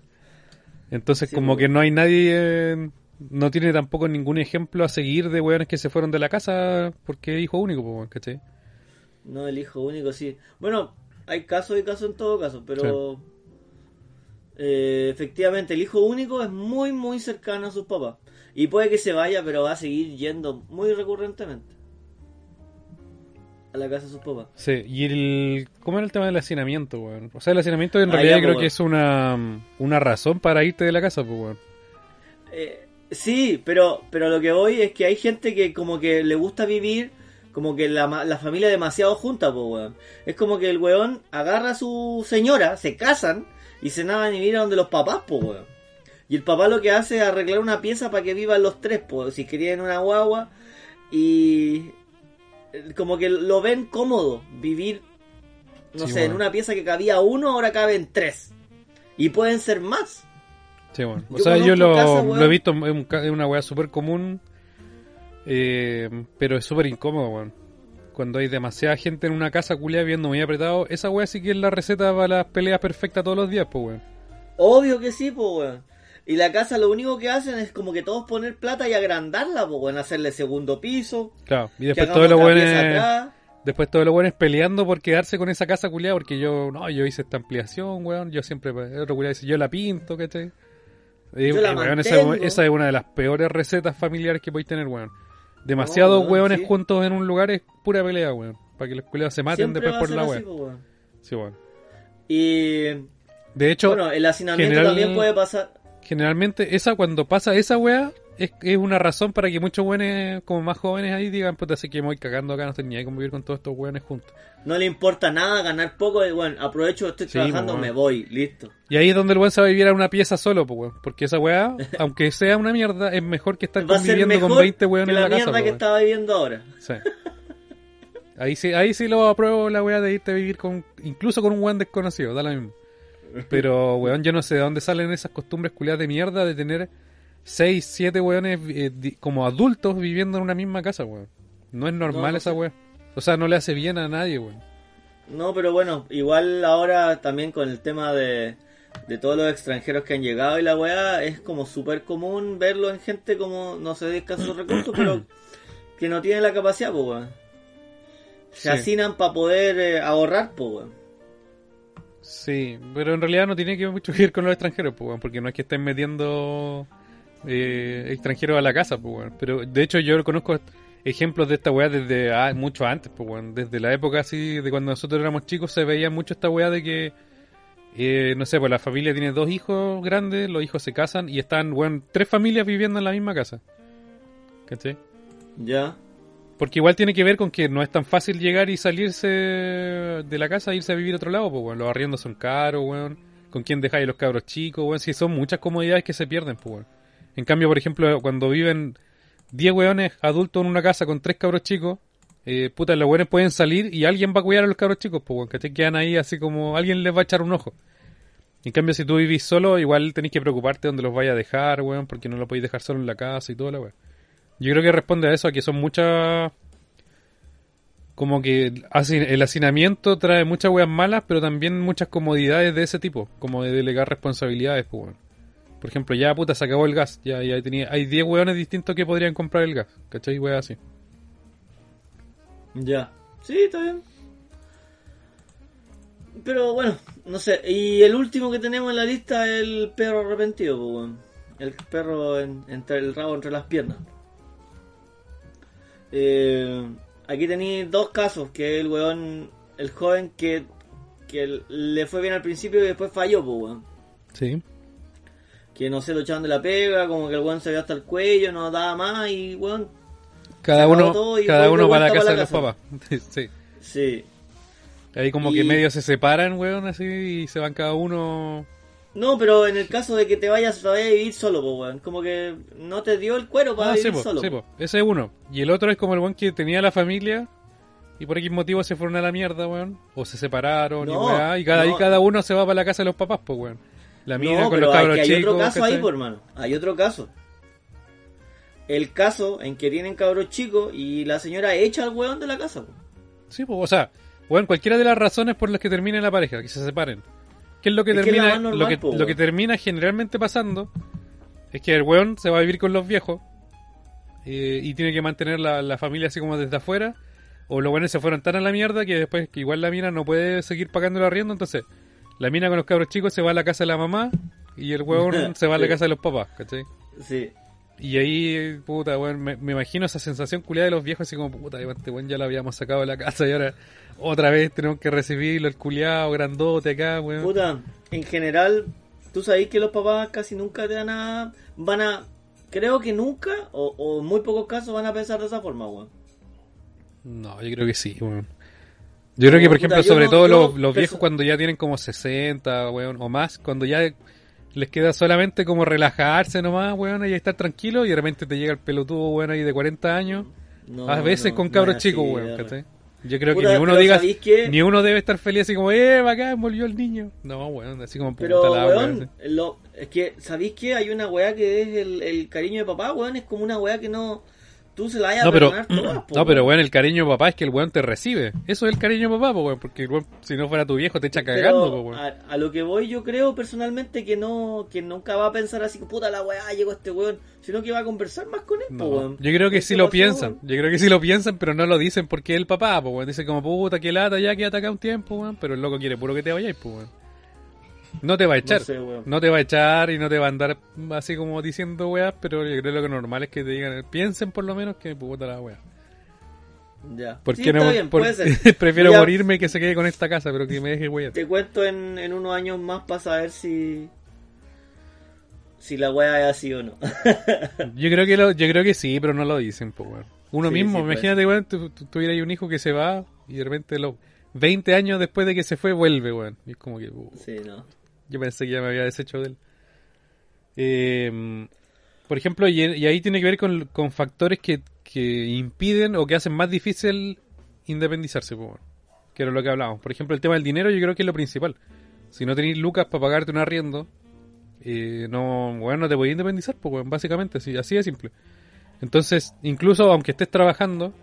Entonces Sí, como que no hay nadie, eh, no tiene tampoco ningún ejemplo a seguir de weones que se fueron de la casa porque es hijo único, pues, ¿cachai? No el hijo único, sí. Bueno, hay casos y casos en todo caso, pero eh, efectivamente el hijo único es muy, muy cercano a sus papás. Y puede que se vaya, pero va a seguir yendo muy recurrentemente a la casa de sus papás. Sí, y el... ¿Cómo era el tema del hacinamiento, weón? O sea, el hacinamiento en Ah, realidad ya, creo que es una, una razón para irte de la casa, pues, weón. Eh, sí, pero, pero lo que voy es que hay gente que como que le gusta vivir como que la, la familia demasiado junta, pues, weón. Es como que el weón agarra a su señora, se casan y se nadan y miran donde los papás, pues, weón. Y el papá lo que hace es arreglar una pieza para que vivan los tres, pues, si querían una guagua. Y eh, como que lo ven cómodo vivir, no Sí, sé, en una pieza que cabía uno, ahora caben tres. Y pueden ser más. Sí, bueno. O Yo sea, yo lo, lo he visto, es un es una weá súper común, eh, pero es súper incómodo, weón. Cuando hay demasiada gente en una casa culiada viendo muy apretado, esa weá sí que es la receta para las peleas perfectas todos los días, pues, weón. Obvio que sí, pues, weón. Y la casa lo único que hacen es como que todos poner plata y agrandarla, pues, weón. Hacerle segundo piso. Claro, y después pieza buenos, atrás. después todos los buenos peleando por quedarse con esa casa culiada, porque yo, no, yo hice esta ampliación, weón, yo siempre, otro culiado dice, yo la pinto, ¿cachai? Eh, Yo la eh, weón, esa, es una de las peores recetas familiares que podéis tener, weón. Demasiados weón, sí. juntos en un lugar es pura pelea, weón. Para que los culiados se maten Siempre después por la así, weón. Sí, weón. Y De hecho, bueno, el hacinamiento general- también puede pasar. generalmente esa cuando pasa esa weá es, es una razón para que muchos weones como más jóvenes ahí digan, puta, así que me voy cagando acá, no estoy ni ahí con vivir con todos estos weones juntos. No le importa nada ganar poco. Y bueno, aprovecho, estoy Sí, trabajando, pues, me voy, listo. Y ahí es donde el weón se va a vivir a una pieza solo, pues weón. Porque esa weá, aunque sea una mierda, es mejor que estar Va conviviendo con 20 que weones en la la casa. mierda pues, que weón. estaba viviendo ahora. Sí. Ahí sí, ahí sí lo apruebo la weá de irte a vivir con, incluso con un weón desconocido, da lo mismo. Pero weón, yo no sé de dónde salen esas costumbres culiadas de mierda de tener 6, 7 weones eh, como adultos viviendo en una misma casa, weón. No es normal No, no esa sé. weá. O sea, no le hace bien a nadie, weón. No, pero bueno, igual ahora también con el tema de, de todos los extranjeros que han llegado y la weá, es como súper común verlo en gente como, no sé de escasos recursos, pero que no tienen la capacidad, pues weón. Se Sí. hacinan para poder eh, ahorrar, pues weón. Sí, pero en realidad no tiene que mucho que ver con los extranjeros, pues, weón, porque no es que estén metiendo eh, extranjeros a la casa, pues. Pero de hecho yo conozco ejemplos de esta weá desde ah, mucho antes, pues. Desde la época así de cuando nosotros éramos chicos se veía mucho esta weá de que, eh, no sé, pues la familia tiene dos hijos grandes, los hijos se casan y están, weón, tres familias viviendo en la misma casa. ¿Cachai? Ya. Porque igual tiene que ver con que no es tan fácil llegar y salirse de la casa e irse a vivir a otro lado, pues, weón. Los arriendos son caros, weón. Con quién dejáis los cabros chicos, weón. Si son muchas comodidades que se pierden, pues. En cambio, por ejemplo, cuando viven 10 weones adultos en una casa con tres cabros chicos, eh, puta, los weones pueden salir y alguien va a cuidar a los cabros chicos, pues. Que te quedan ahí así como alguien les va a echar un ojo. En cambio, si tú vivís solo, igual tenéis que preocuparte dónde los vaya a dejar, weón, porque no lo podéis dejar solo en la casa y toda la weón. Yo creo que responde a eso, a que son muchas... Como que el hacinamiento trae muchas weas malas, pero también muchas comodidades de ese tipo, como de delegar responsabilidades, pues, weón. Por ejemplo, ya puta, se acabó el gas, ya, ya tenía, hay 10 weones distintos que podrían comprar el gas, ¿cachai? Weas así. Ya. Sí, está bien. Pero bueno, no sé. Y el último que tenemos en la lista es el perro arrepentido, pues. El perro en- entre el rabo entre las piernas. Eh, aquí tenéis dos casos, que el weón, el joven que, que le fue bien al principio y después falló, pues, weón. Sí. Que no se lo echaban de la pega, como que el weón se vio hasta el cuello, no daba más y weón, Cada uno, y cada uno para la vuelta casa de la los papás. sí. sí. Ahí como Y- que medio se separan, weón, así, y se van cada uno... No, pero en el caso de que te vayas, te vayas a vivir solo, pues, weón. Como que no te dio el cuero para Ah, sí, vivir po, solo. sí, po. Ese es uno. Y el otro es como el weón que tenía la familia y por X motivo se fueron a la mierda, weón. O se separaron y weá. Y cada, no. y cada uno se va para la casa de los papás, pues, weón. La mina No, con pero los hay, cabros hay chicos. otro caso ahí, por hermano. Hay otro caso. El caso en que tienen cabros chicos y la señora echa al weón de la casa, po. Sí, pues, o sea, weón, cualquiera de las razones por las que termine la pareja, que se separen. ¿Qué es lo que Es termina? normal, lo, que, po, lo que weón. termina generalmente pasando es que el weón se va a vivir con los viejos eh, y tiene que mantener la, la familia así como desde afuera. O los buenos se fueron tan a la mierda que después que igual la mina no puede seguir pagando el arriendo, entonces la mina con los cabros chicos se va a la casa de la mamá y el weón se va a la casa de los papás, ¿cachai? Sí. Y ahí, puta, weón, me, me imagino esa sensación culiada de los viejos, así como, puta, este weón ya lo habíamos sacado de la casa y ahora otra vez tenemos que recibirlo, el culiado grandote acá, weón. Puta, en general, tú sabes que los papás casi nunca te dan a... Van a... Creo que nunca, o, o en muy pocos casos, van a pensar de esa forma, weón. No, yo creo que sí, weón. Yo creo que, por puta, ejemplo, sobre todo los, los viejos cuando ya tienen como 60, weón, o más, cuando ya les queda solamente como relajarse nomás, weón, y estar tranquilo y de repente te llega el pelotudo, weón, ahí de 40 años, No, a veces no, con cabros chicos, weón, ¿cachai? Yo creo Puta, que ni uno diga, ni uno debe estar feliz así como, eh, bacán, volvió el niño. No, weón, así como puta Pero, la weón, weón. lo, es que, ¿sabéis que hay una weá que es el, el cariño de papá, weón? Es como una weá que no... Tú se la vayas No, a pero, perdonar todas, po, no, pero weón, el cariño de papá es que el weón te recibe. Eso es el cariño de papá, po, weón, porque el weón, si no fuera tu viejo, te echa Pero cagando, po, weón. a, a lo que voy yo creo personalmente que no que nunca va a pensar así puta la weá llegó este weón sino que va a conversar más con él po, No, weón. yo creo que ¿Qué sí lo piensan. weón? Yo creo que sí lo piensan, pero no lo dicen porque es el papá, pues, weón. Dice como, puta, que lata, ya quédate acá un tiempo, weón. Pero el loco quiere puro que te vayáis, pues, weón. No te va a echar. No sé, weón. No te va a echar y no te va a andar así como diciendo weas, pero yo creo que lo normal es que te digan, piensen por lo menos que puta la wea. Ya. ¿Por Sí, qué no? bien, por- puede ser. prefiero Ya, morirme que se quede con esta casa, pero que me deje wea. Te cuento en, en unos años más para saber si si la weá es así o no. Yo creo que lo, yo creo que sí, pero no lo dicen, pues, weón. Uno Sí, mismo, sí, imagínate, weón, tú, tú ahí un hijo que se va y de repente los 20 años después de que se fue vuelve, weón. Y es como que, uh, sí, no. Yo pensé que ya me había deshecho de él. Eh, por ejemplo, y, ahí tiene que ver con, factores que, que impiden o que hacen más difícil independizarse. Que era lo que hablábamos. Por ejemplo, el tema del dinero yo creo que es lo principal. Si no tenéis lucas para pagarte un arriendo, eh, no, bueno, no te podías independizar, pues, básicamente, así, así de simple. Entonces, incluso aunque estés trabajando,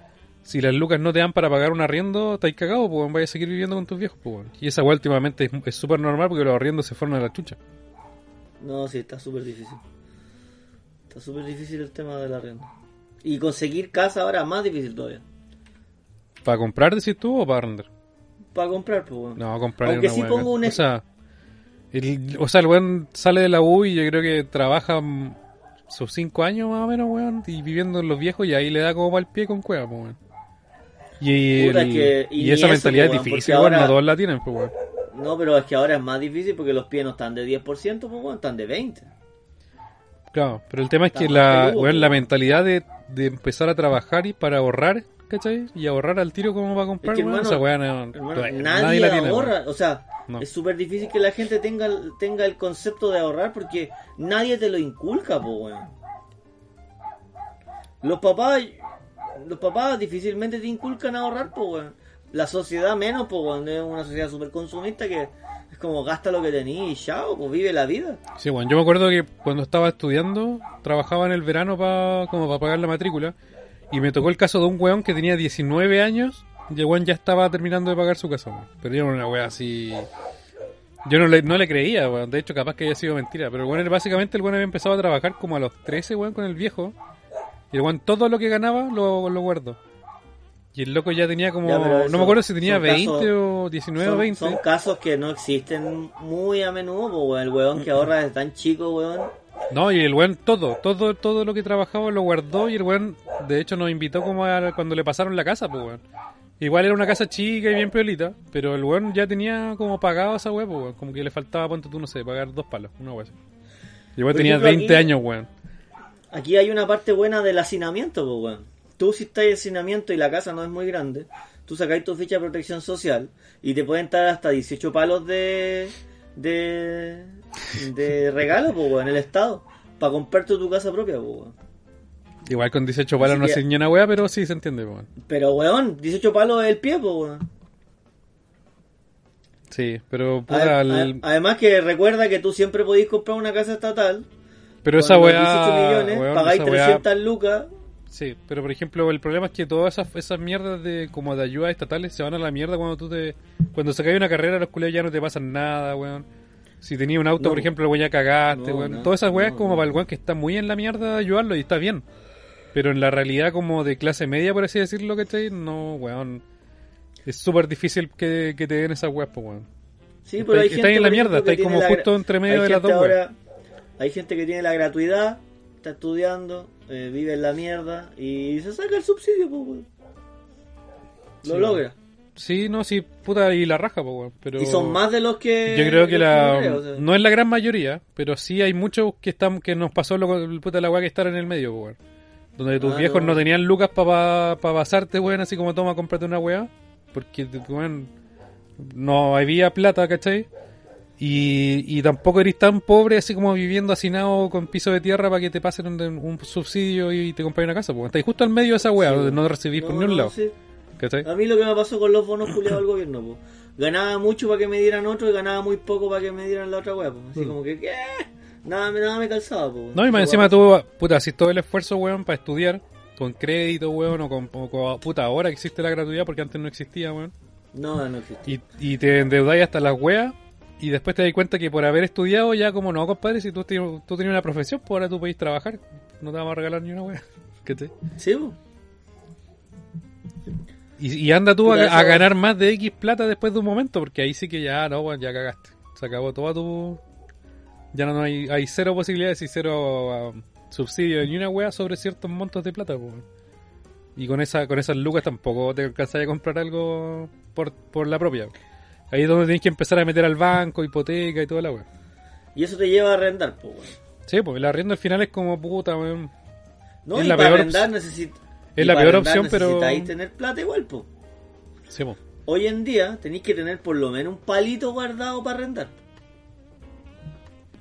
si las lucas no te dan para pagar un arriendo, estáis cagado, pues, weón, vayas a seguir viviendo con tus viejos, pues, weón. Y esa weá últimamente es- es súper normal porque los arriendos se fueron a la chucha. No, sí, está súper difícil. Está súper difícil el tema de la renta. Y conseguir casa ahora es más difícil todavía. ¿Para comprar, decís tú, o para arrendar? Para comprar, pues bueno. No, comprar es Aunque una sí pongo un O sea, el, o sea, el weón sale de la U y yo creo que trabaja mm, sus cinco años más o menos, weón, y viviendo en los viejos y ahí le da como para el pie con cueva, pues, weón. Y, el- que- y, y esa eso, mentalidad pues, es difícil, ahora- no todos la tienen, pues, weón. No, pero es que ahora es más difícil porque los pies no están de 10%, pues bueno, están de 20%. Claro, pero el tema es que la, peludo, weón, la mentalidad de, de empezar a trabajar y para ahorrar, ¿cachai? Y ahorrar al tiro como va a comprar, Es que, hermano, esa weá no, todavía nadie, la tiene, ahorra. O sea, No. es súper difícil que la gente tenga, el- tenga el concepto de ahorrar porque nadie te lo inculca, pues weón. Los papás, los papás difícilmente te inculcan a ahorrar, pues weón. La sociedad menos, pues weón. Es una sociedad súper consumista que es como gasta lo que tenés y chao, pues vive la vida. Sí, bueno, yo me acuerdo que cuando estaba estudiando, trabajaba en el verano pa, como para pagar la matrícula. Y me tocó el caso de un weón que tenía 19 años y el weón ya estaba terminando de pagar su casa. weón. Una weá así... Yo no le, no le creía, weón. De hecho, capaz que haya sido mentira. Pero el básicamente el weón había empezado a trabajar como a los 13, weón, con el viejo. Y el weón todo lo que ganaba lo, lo guardó. Y el loco ya tenía como... Ya, no me acuerdo si tenía son 20 casos- o 19 o Son, 20. son casos que no existen muy a menudo, pues weón. El weón que ahorra es tan chico, weón. No, y el weón todo, todo, todo lo que trabajaba lo guardó y el weón, de hecho, nos invitó como a cuando le pasaron la casa, pues weón. Igual era una casa chica y bien peolita, pero el weón ya tenía como pagado esa weá, pues weón. Como que le faltaba, ponte tú, no sé, pagar dos palos, una así. Y el weón tenía ejemplo, 20 aquí- años, weón. Aquí hay una parte buena del hacinamiento, pues, weón. Tú si estás en hacinamiento y la casa no es muy grande, tú sacáis tu ficha de protección social y te pueden dar hasta 18 palos de de, de regalo, pues, weón, el Estado, para comprarte tu casa propia, pues, weón. Igual con 18 palos Así no que- se ni una weá, pero sí se entiende, pues, weón. Pero, weón, 18 palos es el pie, pues, weón. Sí, pero puta, el- Además que recuerda que tú siempre podís comprar una casa estatal. Pero esa weá, 18 millones, weón, pagáis esa weá- 300 lucas. Sí, pero por ejemplo, el problema es que todas esas, esas mierdas de como de ayudas estatales se van a la mierda cuando tú te cuando se cae una carrera, los culiados ya no te pasan nada, weón. Si tenías un auto, No. por ejemplo, weón ya cagaste, No, weón. no, Todas esas weas como para el weón que está muy en la mierda ayudarlo y está bien. Pero en la realidad como de clase media, por así decirlo, ¿cachai? No, weón. Es súper difícil que, que te den esas weas, pues, weón. Sí, pero hay estáis gente, en la mierda, que tiene como la justo entre medio hay de las dos, ahora- Hay gente que tiene la gratuidad, está estudiando, eh, vive en la mierda y se saca el subsidio, pues, weón. Lo Sí. logra. Sí, no, sí, puta, y la raja, pues, weón. Pero... Y son más de los que. Yo creo que la o sea. no es la gran mayoría, pero sí hay muchos que están que nos pasó lo el puta la weá que estar en el medio, po, weón. Donde tus Ah, viejos no. no tenían lucas para pa, pasarte, weón, así como toma, cómprate una weá. Porque, weón, no había plata, ¿cachai? Y, y tampoco eres tan pobre así como viviendo hacinado con piso de tierra para que te pasen un, un subsidio y te compres una casa. Pues estáis justo al medio de esa weá, Sí, donde no recibís por No, ni un no, lado. A mí lo que me pasó con los bonos culiados del gobierno, po. Ganaba mucho para que me dieran otro y ganaba muy poco para que me dieran la otra weá. Así Mm. como que, ¿qué? Nada, me- nada me calzaba, po. No, y más encima tú, puta, haces todo el esfuerzo, weón, para estudiar con crédito, weón, o con, o con- puta, ahora existe la gratuidad porque antes no existía, weón. No, no existe. Y, y te endeudáis hasta las weas y después te das cuenta que por haber estudiado ya como no, compadre, si tú, tú tenías una profesión, pues ahora tú podés trabajar, no te vamos a regalar ni una wea. ¿Cachai? Sí, po. Y, y anda tú a, ganar más de X plata después de un momento, porque ahí sí que ya, no, weón, ya cagaste. Se acabó toda tu... Ya no, no hay, hay cero posibilidades y cero um, subsidios ni una wea sobre ciertos montos de plata, pues. Y con esa con esas lucas tampoco te alcanzas a comprar algo por, por la propia. Ahí es donde tenés que empezar a meter al banco, hipoteca y toda la wea. Y eso te lleva a arrendar, po, weón. Sí, pues el arriendo al final es como puta, weón. No, Es y la para peor arrendar opci- necesi- es y la peor opción, pero- necesitáis tener plata igual, po. Sí, pues. Hoy en día tenéis que tener por lo menos un palito guardado para arrendar.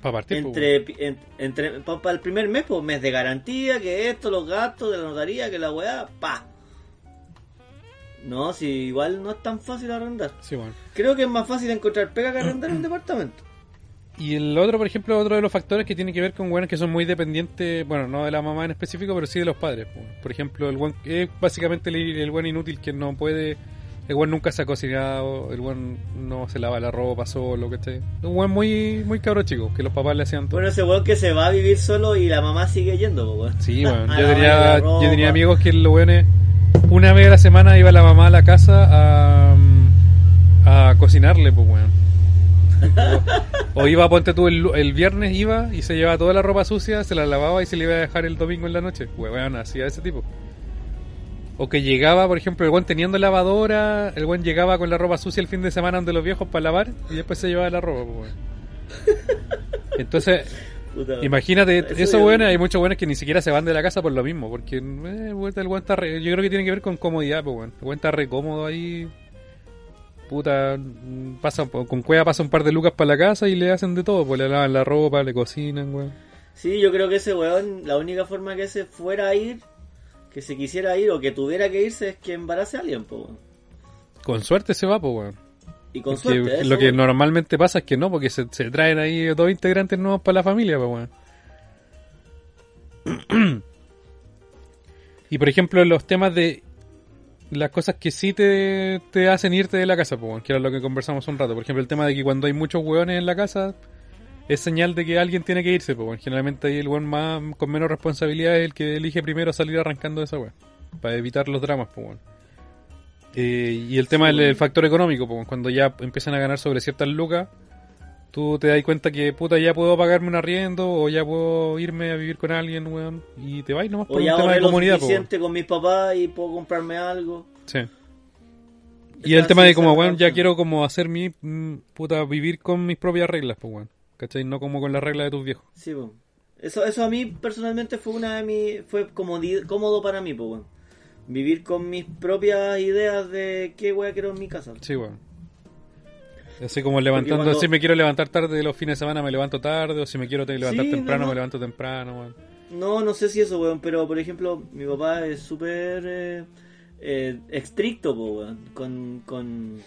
Para partir, pues, entre en- entre para el primer mes, pues mes de garantía, que esto, los gastos de la notaría, que la weá, pa. No, si igual no es tan fácil arrendar. Sí, bueno. Creo que es más fácil encontrar pega que arrendar un departamento. Y el otro, por ejemplo, otro de los factores que tiene que ver con weones que son muy dependientes, bueno, no de la mamá en específico, pero sí de los padres. po. Por ejemplo, el buen es básicamente el, el buen inútil que no puede, el buen nunca se ha cocinado, el buen no se lava la ropa solo, ¿cachai? Un buen muy, muy cabro chico, que los papás le hacían todo. Bueno, ese weón que se va a vivir solo y la mamá sigue yendo, pues, weón. Sí, bueno, A yo tenía, yo tenía amigos que los weones, una vez a la semana iba la mamá a la casa a, a cocinarle, pues weón. O, o iba, ponte tú, el, el viernes iba y se llevaba toda la ropa sucia, se la lavaba y se le iba a dejar el domingo en la noche. Weón, hacía ese tipo. O que llegaba, por ejemplo, el buen teniendo lavadora, el buen llegaba con la ropa sucia el fin de semana donde los viejos para lavar y después se llevaba la ropa, pues weón. Entonces. Imagínate, Eso buenos, hay muchos buenos que ni siquiera se van de la casa por lo mismo, porque eh, el está re- yo creo que tiene que ver con comodidad, pues weón. El weón está re cómodo ahí. Puta, mm, pasa, con cueva pasa un par de lucas para la casa y le hacen de todo, pues le lavan la ropa, le cocinan, weón. Sí, yo creo que ese weón, la única forma que se fuera a ir, que se quisiera ir o que tuviera que irse es que embarace a alguien, pues, weón. Con suerte se va, pues weón. Y con suerte, eso, lo que normalmente pasa es que no, porque se, se traen ahí dos integrantes nuevos para la familia, pues weón. y por ejemplo, los temas de las cosas que sí te, te hacen irte de la casa, pues, weón, que era lo que conversamos un rato. Por ejemplo, el tema de que cuando hay muchos hueones en la casa, es señal de que alguien tiene que irse, pues, weón. Generalmente ahí el hueón más, con menos responsabilidad es el que elige primero salir arrancando de esa weón. Para evitar los dramas, pues, weón. Eh, y el tema del weón. el factor económico, pues, cuando ya empiezan a ganar sobre ciertas lucas, tú te das cuenta que puta ya puedo pagarme un arriendo o ya puedo irme a vivir con alguien, weón, y te vas nomás por O un ya tema de lo comunidad, weón. suficiente con mis papás y puedo comprarme algo. Sí. Y el tema de como, weón, ya quiero como hacer mi, mm, puta, vivir con mis propias reglas, pues, weón. ¿Cachai? No como con las reglas de tus viejos. Sí, po. Eso, eso a mí personalmente fue una de mis, fue comodi- cómodo para mí, pues, weón. Vivir con mis propias ideas de qué weá quiero en mi casa. Sí, weón. Así como levantando, cuando- si me quiero levantar tarde los fines de semana me levanto tarde, o si me quiero te- levantar Sí, temprano no, no. me levanto temprano, weón. No, no sé si eso, weón, pero por ejemplo, mi papá es súper eh, eh, estricto, po, weón, con, con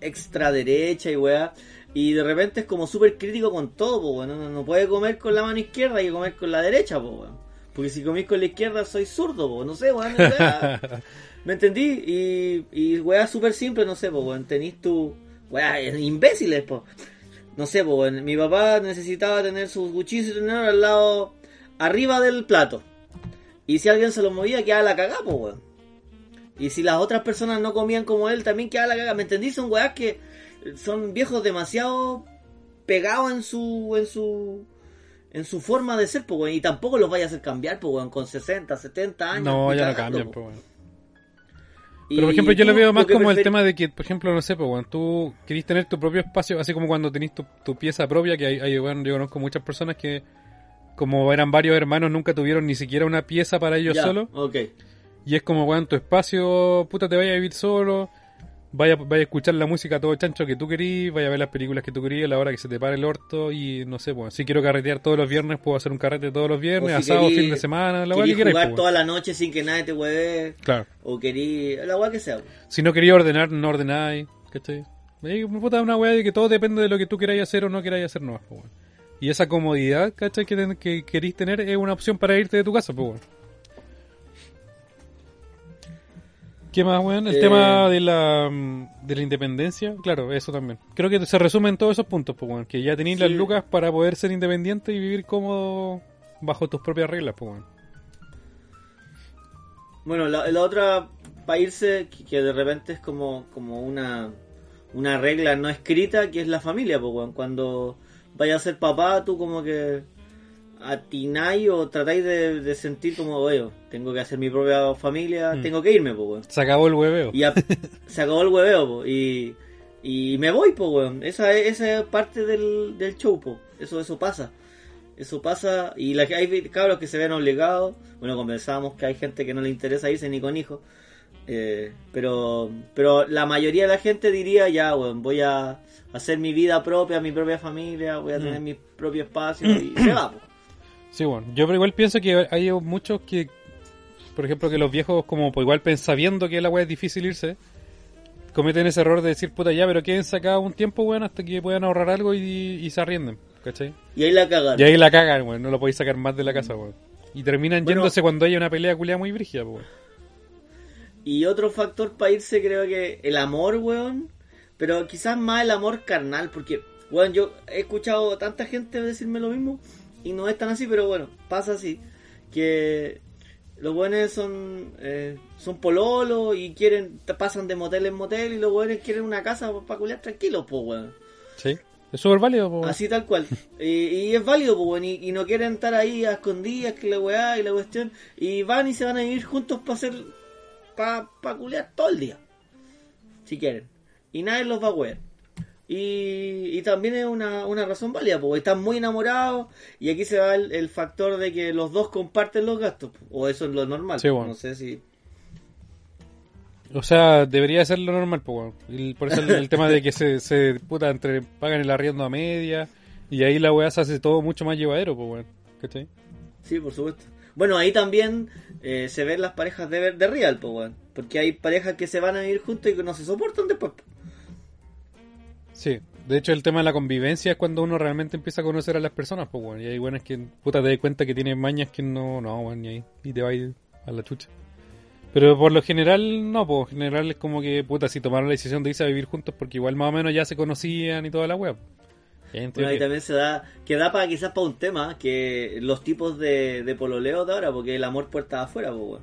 extra derecha y weá. Y de repente es como súper crítico con todo, po, weón. No, no puede comer con la mano izquierda, hay que comer con la derecha, po, weón. Porque si comís con la izquierda soy zurdo, po, no sé, weón. ¿Me entendí? Y, y weá súper simple, no sé, weón. Tenís tu... Weá, imbéciles, po. No sé, weón. Mi papá necesitaba tener sus cuchillos y tenedor al lado... Arriba del plato. Y si alguien se lo movía, quedaba la cagá, po, weón. Y si las otras personas no comían como él, también quedaba la cagá. ¿Me entendí? Son weás que son viejos demasiado pegados en su... En su en su forma de ser, weón. Y tampoco los vaya a hacer cambiar, weón. Con 60, 70 años. No, ya no cambian, pues, Pero por ejemplo, yo lo veo más como el tema de que, por ejemplo, no sé, pues, tú querís tener tu propio espacio, así como cuando tenés tu, tu pieza propia, que hay, hay, weón, yo conozco muchas personas que como eran varios hermanos, nunca tuvieron ni siquiera una pieza para ellos Ya, solos. Ok. Y es como, weón, tu espacio, puta, te vaya a vivir solo. Vaya, vaya a escuchar la música todo chancho que tú querís, vaya a ver las películas que tú querías a la hora que se te pare el orto y no sé, pues si quiero carretear todos los viernes, puedo hacer un carrete todos los viernes, si asado, querí- fin de semana, la querí que queráis, jugar pues, toda la noche sin que nadie te hueve. Claro. O querí. La weá que sea. weón. Si no quería ordenar, no ordenáis, ¿cachai? Me puta una weá de que todo depende de lo que tú queráis hacer o no queráis hacer nomás, pues, weón. Y esa comodidad, ¿cachai? Que, que queréis tener es una opción para irte de tu casa, pues, weón. ¿Qué más, weón? El Eh. tema de la, mm, de la independencia, claro, eso también. Creo que se resume en todos esos puntos, pues, weón. Que ya tenéis las lucas para poder ser independiente y vivir cómodo bajo tus propias reglas, pues, weón. Bueno, la, la otra para irse, que, que de repente es como, como una, una regla no escrita, que es la familia, pues, weón. Cuando vayas a ser papá, tú como que atináis o tratáis de, de sentir como, oye, tengo que hacer mi propia familia, Mm. tengo que irme, pues, weón. Se acabó el hueveo. Y a- se acabó el hueveo, po, y, y me voy, pues, weón. Esa, es- esa es parte del, del show, po. Eso, eso pasa. Eso pasa, y la, hay cabros que se ven obligados. Bueno, conversábamos que hay gente que no le interesa irse ni con hijos. eh, pero, pero la mayoría de la gente diría, ya, weón, voy a hacer mi vida propia, mi propia familia, voy a tener Mm. mi propio espacio, y se va, po. Sí, bueno, yo pero igual pienso que hay muchos que, por ejemplo, que los viejos como pues igual sabiendo que la weá es difícil irse, cometen ese error de decir, puta ya, pero quédense acá un tiempo, weón, hasta que puedan ahorrar algo y, y se arrienden, ¿cachai? Y ahí la cagaron. Y ahí la cagan, weón, no lo podéis sacar más de la casa, weón. Y terminan Bueno. yéndose cuando hay una pelea culiada muy brígida, weón. Y otro factor para irse creo que el amor, weón. Pero quizás más el amor carnal, porque, weón, yo he escuchado a tanta gente decirme lo mismo y no es tan así, pero bueno, pasa así. Que los buenos son eh, son pololos y quieren, pasan de motel en motel y los buenos quieren una casa para culiar tranquilos, pues, weón. Sí. Es súper válido, po. Así tal cual. y, y es válido, pues, weón, y, y no quieren estar ahí a escondidas, que la weá y la cuestión. Y van y se van a vivir juntos para hacer. para pa culear todo el día. Si quieren. Y nadie los va a wear. Y, y también es una, una razón válida, porque están muy enamorados. Y aquí se va el, el factor de que los dos comparten los gastos. O eso es lo normal. Sí, bueno. No sé si. O sea, debería ser lo normal, pues. Y por eso el, el tema de que se, se puta, entre, pagan el arriendo a media y ahí la weá se hace todo mucho más llevadero, pues, weón. ¿Cachai? Sí, por supuesto. Bueno, ahí también eh, se ven las parejas de, de real, pues, weón. Porque hay parejas que se van a vivir juntos y que no se soportan después. po. Sí, de hecho el tema de la convivencia es cuando uno realmente empieza a conocer a las personas, pues bueno, y hay buenas que puta te das cuenta que tienen mañas que no, no, bueno, ni ahí, y te va a ir a la chucha. Pero por lo general, no, pues en general es como que, puta, si tomaron la decisión de irse a vivir juntos porque igual más o menos ya se conocían y toda la web. Bueno, ahí también se da, que da para quizás para un tema, que los tipos de, de pololeo de ahora, porque el amor puerta afuera, pues, weón.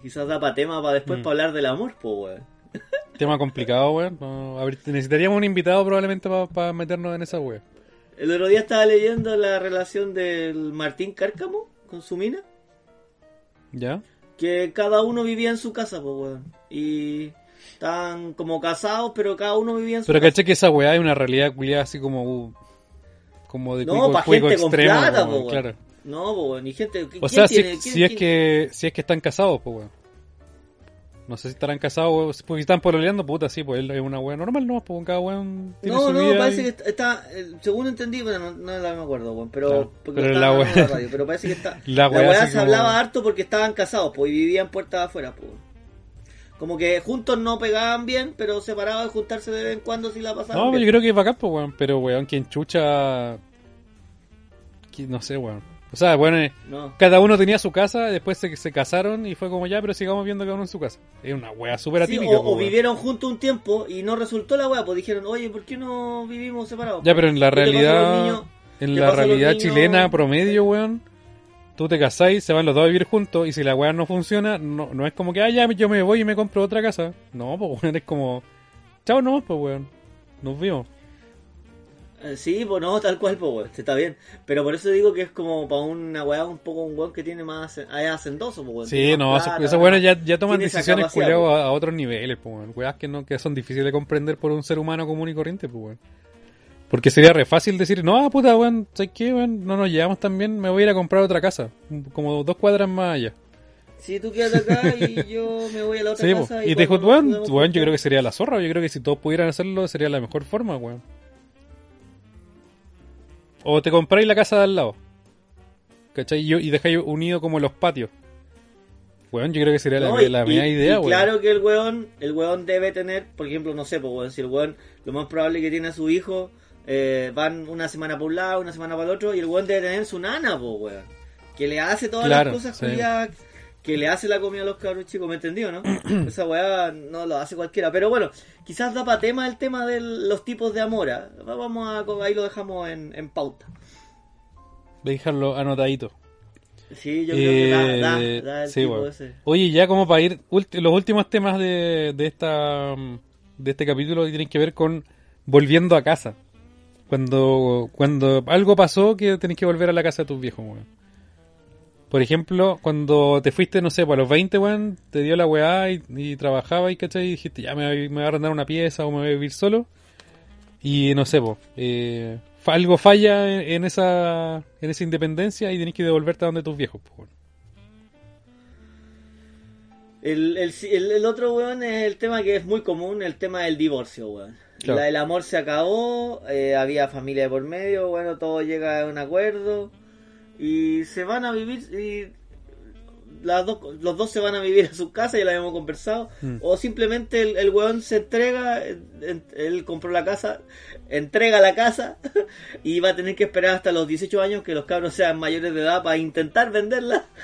Quizás da para tema para después Mm. para hablar del amor, pues, weón. Tema complicado, weón. No, necesitaríamos un invitado probablemente para meternos en esa web. El otro día estaba leyendo la relación del Martín Cárcamo con su mina, ¿Ya? que cada uno vivía en su casa, pues, weón. Y estaban como casados, pero cada uno vivía en su Pero casa. caché que esa weá es una realidad culiada así como... uh, como de No, cuico, pa' cuico gente con extremo, plata, weón, po, weón. claro. No, pues, weón. Y gente. O ¿quién sea, si, tiene- si quién- es quién- que si es que están casados, pues weón. No sé si estarán casados, porque están pololeando, puta, sí, pues él es una weá normal, no, pues cada weón tiene No, su no, vida. parece y- que está, según entendí, bueno, no, no la me acuerdo, weón, pero, Claro, porque pero la wea- en radio, pero parece que está, La la wea weá así se como- hablaba harto porque estaban casados, pues, y vivían puertas afuera, pues. Como que juntos no pegaban bien, pero separados de juntarse de vez en cuando si la pasaban No, bien. yo creo que es bacán, pues weón, pero weón, quien chucha... No sé, weón. O sea, bueno, eh, No. cada uno tenía su casa, después se, se casaron y fue como ya, pero sigamos viendo cada uno en su casa. Es una weá súper Sí, atípica, o, pues, o vivieron juntos un tiempo y no resultó la weá, pues dijeron, oye, ¿por qué no vivimos separados? Ya, pero en la ¿Qué te pasa a los realidad, niños? en ¿Qué la realidad niños? chilena promedio, weón, tú te casáis, se van los dos a vivir juntos y si la weá no funciona, no, no es como que, ah, ya, yo me voy y me compro otra casa. No, pues weón, es como, chao nomás, pues weón, nos vimos. Eh, Sí, pues no, tal cual, pues, weón, está bien. Pero por eso digo que es como para una weá un poco un weón que tiene más, es hacendoso, pues, weón. Sí, no, esos, esos weones ya, ya toman decisiones pues. a, a otros niveles, pues weón. Weas que, no, que son difíciles de comprender por un ser humano común y corriente, pues weón. Porque sería re fácil decir, no, puta, weón, ¿sabes qué, weón? No nos llevamos tan bien, me voy a ir a comprar otra casa. Como dos cuadras más allá. Si tú quedas acá y yo me voy a la otra Sí, po. casa. y te dijo, weón, weón, yo creo que sería la zorra. Yo creo que si todos pudieran hacerlo, sería la mejor forma, weón. O te compráis la casa de al lado. ¿Cachai? Y, y dejáis unido como los patios. Weón, yo creo que sería la, y- la media idea, weón. Claro que el weón, el weón debe tener, por ejemplo, no sé, pues weón, si el weón, lo más probable que tiene a su hijo, eh, van una semana por un lado, una semana para el otro, y el weón debe tener su nana, pues weón. Que le hace todas Claro, las cosas sí. Que le hace la comida a los cabros chicos, ¿me entendió, no? Esa weá no lo hace cualquiera. Pero bueno, quizás da para tema el tema de los tipos de amor. ¿ah? Vamos a, ahí lo dejamos en, en pauta. Dejarlo anotadito. Sí, yo creo que da, da, Eh, da el sí, tipo weón. ese. Oye, ya como para ir, los últimos temas de, de esta de este capítulo tienen que ver con volviendo a casa. Cuando cuando algo pasó que tenés que volver a la casa de tus viejos, weón. Por ejemplo, cuando te fuiste, no sé, pues a los 20, weón, te dio la weá y, y trabajaba y, ¿cachai? Y dijiste, ya me, voy- me voy a arrendar una pieza o me voy a vivir solo. Y no sé, pues, eh, algo falla en, en esa en esa independencia y tenés que devolverte a donde tus viejos, pues, weón. El, el, el, el otro, weón, es el tema que es muy común, el tema del divorcio, weón. Claro. La- el amor se acabó, eh, había familia de por medio, bueno, todo llega a un acuerdo y se van a vivir y las dos, los dos se van a vivir a su casa, ya lo habíamos conversado, Mm. o simplemente el, el weón se entrega, en- él compró la casa, entrega la casa y va a tener que esperar hasta los 18 años que los cabros sean mayores de edad para intentar venderla.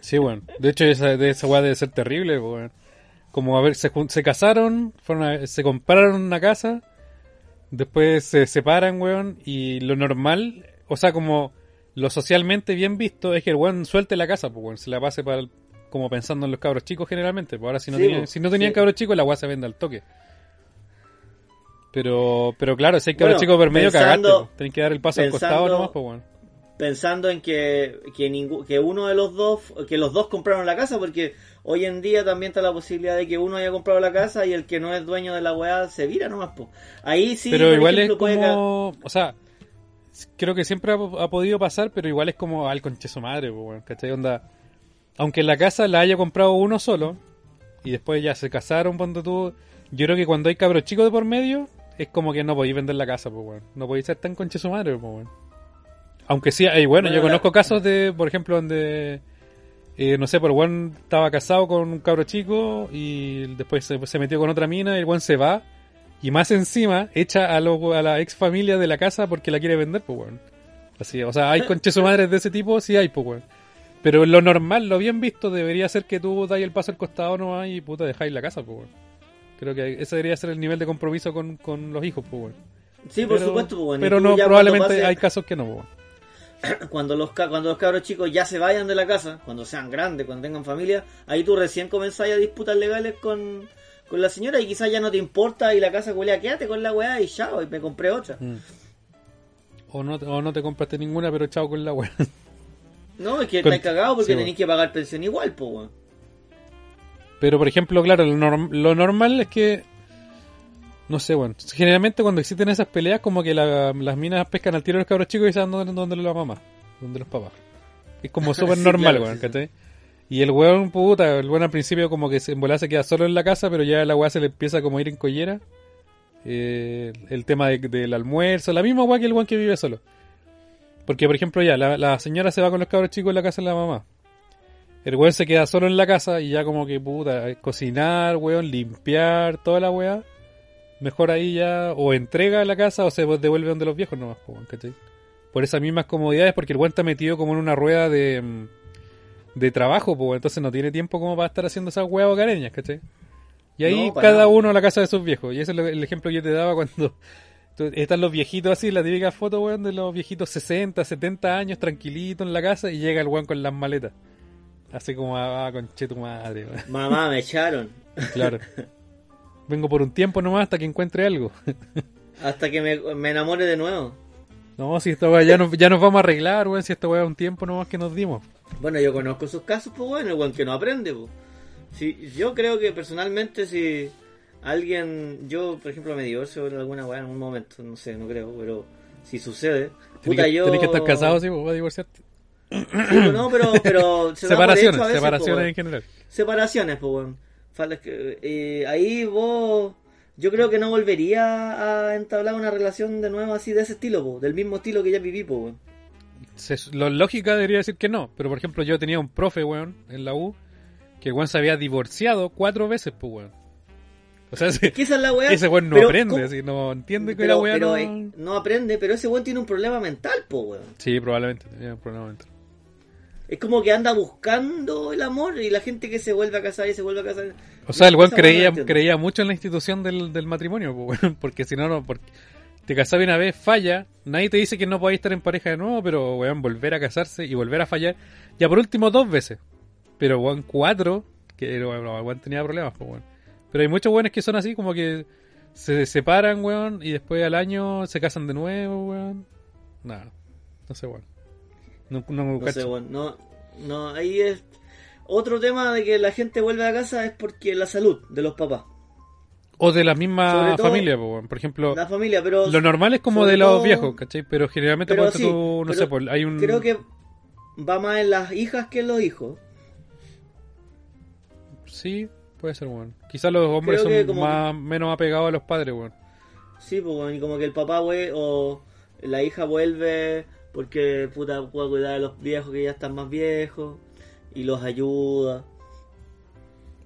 Sí, bueno. De hecho, esa, de esa weá debe ser terrible, weón. Como, a ver, se, se casaron, fueron a- se compraron una casa, después se separan, weón, y lo normal, o sea, como lo socialmente bien visto es que el weón suelte la casa, pues, weón, se la pase para el- como pensando en los cabros chicos generalmente. Pues ahora si no, Sí, tenían, po, si no tenían sí. cabros chicos, la weá se vende al toque. Pero, pero claro, si hay cabros Bueno, chicos por medio, cagaste. po. Tenés que dar el paso al costado nomás, pues, weón. pensando en que, que, ningú- que uno de los dos, que los dos compraron la casa, porque hoy en día también está la posibilidad de que uno haya comprado la casa y el que no es dueño de la weá se vira nomás. Po. Ahí sí, pero igual ejemplo, es puede como. O sea, creo que siempre ha, ha podido pasar, pero igual es como al concheso madre, weón, ¿cachai? Onda. Aunque la casa la haya comprado uno solo, y después ya se casaron, cuando tú. Yo creo que cuando hay cabros chicos de por medio, es como que no podéis vender la casa, pues, weón. No podéis ser tan concheso madre, pues, weón. Aunque sí, hay, bueno, Bueno, yo conozco casos de, por ejemplo, donde. eh, no sé, por weón estaba casado con un cabro chico y después se, se metió con otra mina y el weón se va y más encima echa a, lo- a la ex familia de la casa porque la quiere vender, pues weón. Así, o sea, hay conches madres de ese tipo, sí hay, pues weón. Pero lo normal, lo bien visto, debería ser que tú dais el paso al costado nomás y puta dejáis la casa, pues weón. Creo que ese debería ser el nivel de compromiso con, con los hijos, pues weón. Sí, por supuesto, po, weón. Pero no, probablemente pase- hay casos que no, pues weón. cuando los cuando los cabros chicos ya se vayan de la casa, cuando sean grandes, cuando tengan familia, ahí tú recién comenzás a disputas legales con, con la señora y quizás ya no te importa y la casa culea, quédate con la weá y chao, y me compré otra. Mm. O no, te- o no te compraste ninguna, pero chao con la weón. No, es que Con- estás cagado porque sí, tenés que pagar pensión igual, po, weón. Pero, por ejemplo, claro, lo, norm- lo normal es que. No sé, bueno. Generalmente cuando existen esas peleas, como que la- las minas pescan al tiro a los cabros chicos y saben dónde, dónde la mamá, dónde los papás. Es como súper Sí, normal, claro, weón, sí, sí. Y el weón, puta, el weón al principio como que se, volada se queda solo en la casa, pero ya la weá se le empieza como a ir en collera. Eh, el tema de- del almuerzo, la misma weá que el weón que vive solo. Porque, por ejemplo, ya, la, la señora se va con los cabros chicos en la casa de la mamá. El weón se queda solo en la casa y ya como que puta, cocinar, weón, limpiar, toda la weá. Mejor ahí ya o entrega la casa o se devuelve donde los viejos nomás, ¿cachai? Por esas mismas comodidades, porque el weón está metido como en una rueda de, mm, de trabajo, pues entonces no tiene tiempo como para estar haciendo esas weas careñas, ¿cachai? Y ahí No, cada nada. uno a la casa de sus viejos. Y ese es el ejemplo que yo te daba cuando están los viejitos así, la típica foto, weón, de los viejitos 60, 70 años, tranquilitos en la casa, y llega el weón con las maletas. Así como, ah, conche tu madre, weón. Mamá, me echaron. Claro. Vengo por un tiempo nomás hasta que encuentre algo. Hasta que me, me enamore de nuevo. No, si esta weá ya nos, ya nos vamos a arreglar, weón, si esta weá es un tiempo nomás que nos dimos. Bueno, yo conozco esos casos, pues bueno, el que no aprende, pues. Sí, yo creo que personalmente si alguien, yo por ejemplo me divorcio en alguna weá en algún momento, no sé, no creo, pero si sucede, puta yo... tenés que estar casado, sí, pues, para divorciarte. Sí, pues, no, pero, pero se separaciones, a veces, po, separaciones en general. Separaciones, pues, que- eh, ahí vos. Yo creo que no volvería a entablar una relación de nuevo así de ese estilo, po, del mismo estilo que ya viví, pues, weón. Se- lo lógica debería decir que no, pero por ejemplo yo tenía un profe, weón, en la U, que weón se había divorciado cuatro veces, pues weón. O sea, ese, Que esa es la weá. ese weón no pero aprende, ¿cómo- así, no entiende que pero- la weá pero, no... eh, no aprende, pero ese weón tiene un problema mental, po, weón. Sí, probablemente, tenía un problema mental. Es como que anda buscando el amor y la gente que se vuelve a casar y se vuelve a casar. O sea, el weón Esa la creía, creía mucho en la institución del, del matrimonio, pues, weón, porque si no, no, porque te casas una vez, falla, nadie te dice que no podéis estar en pareja de nuevo, pero weón, volver a casarse y volver a fallar, ya por último dos veces, pero weón, cuatro, que no, no, weón tenía problemas, pues, weón. Pero hay muchos weones que son así, como que se separan, weón, y después al año se casan de nuevo, weón. Nada, no sé, weón. No, no, No cacho. sé, weón. No, no, ahí es. Otro tema de que la gente vuelve a casa es porque la salud de los papás. O de la misma familia. Por ejemplo, La familia, pero. Lo normal es como de los todo- viejos, ¿cachai? Pero generalmente Pero sí, tú, no pero sé, pues, hay un... Creo que va más en las hijas que en los hijos. Sí, puede ser, weón. Quizás los hombres Creo son como más, menos apegados a los padres, weón. Sí, pues, weón, y como que el papá, güey, o la hija vuelve porque puta puede cuidar a los viejos que ya están más viejos y los ayuda.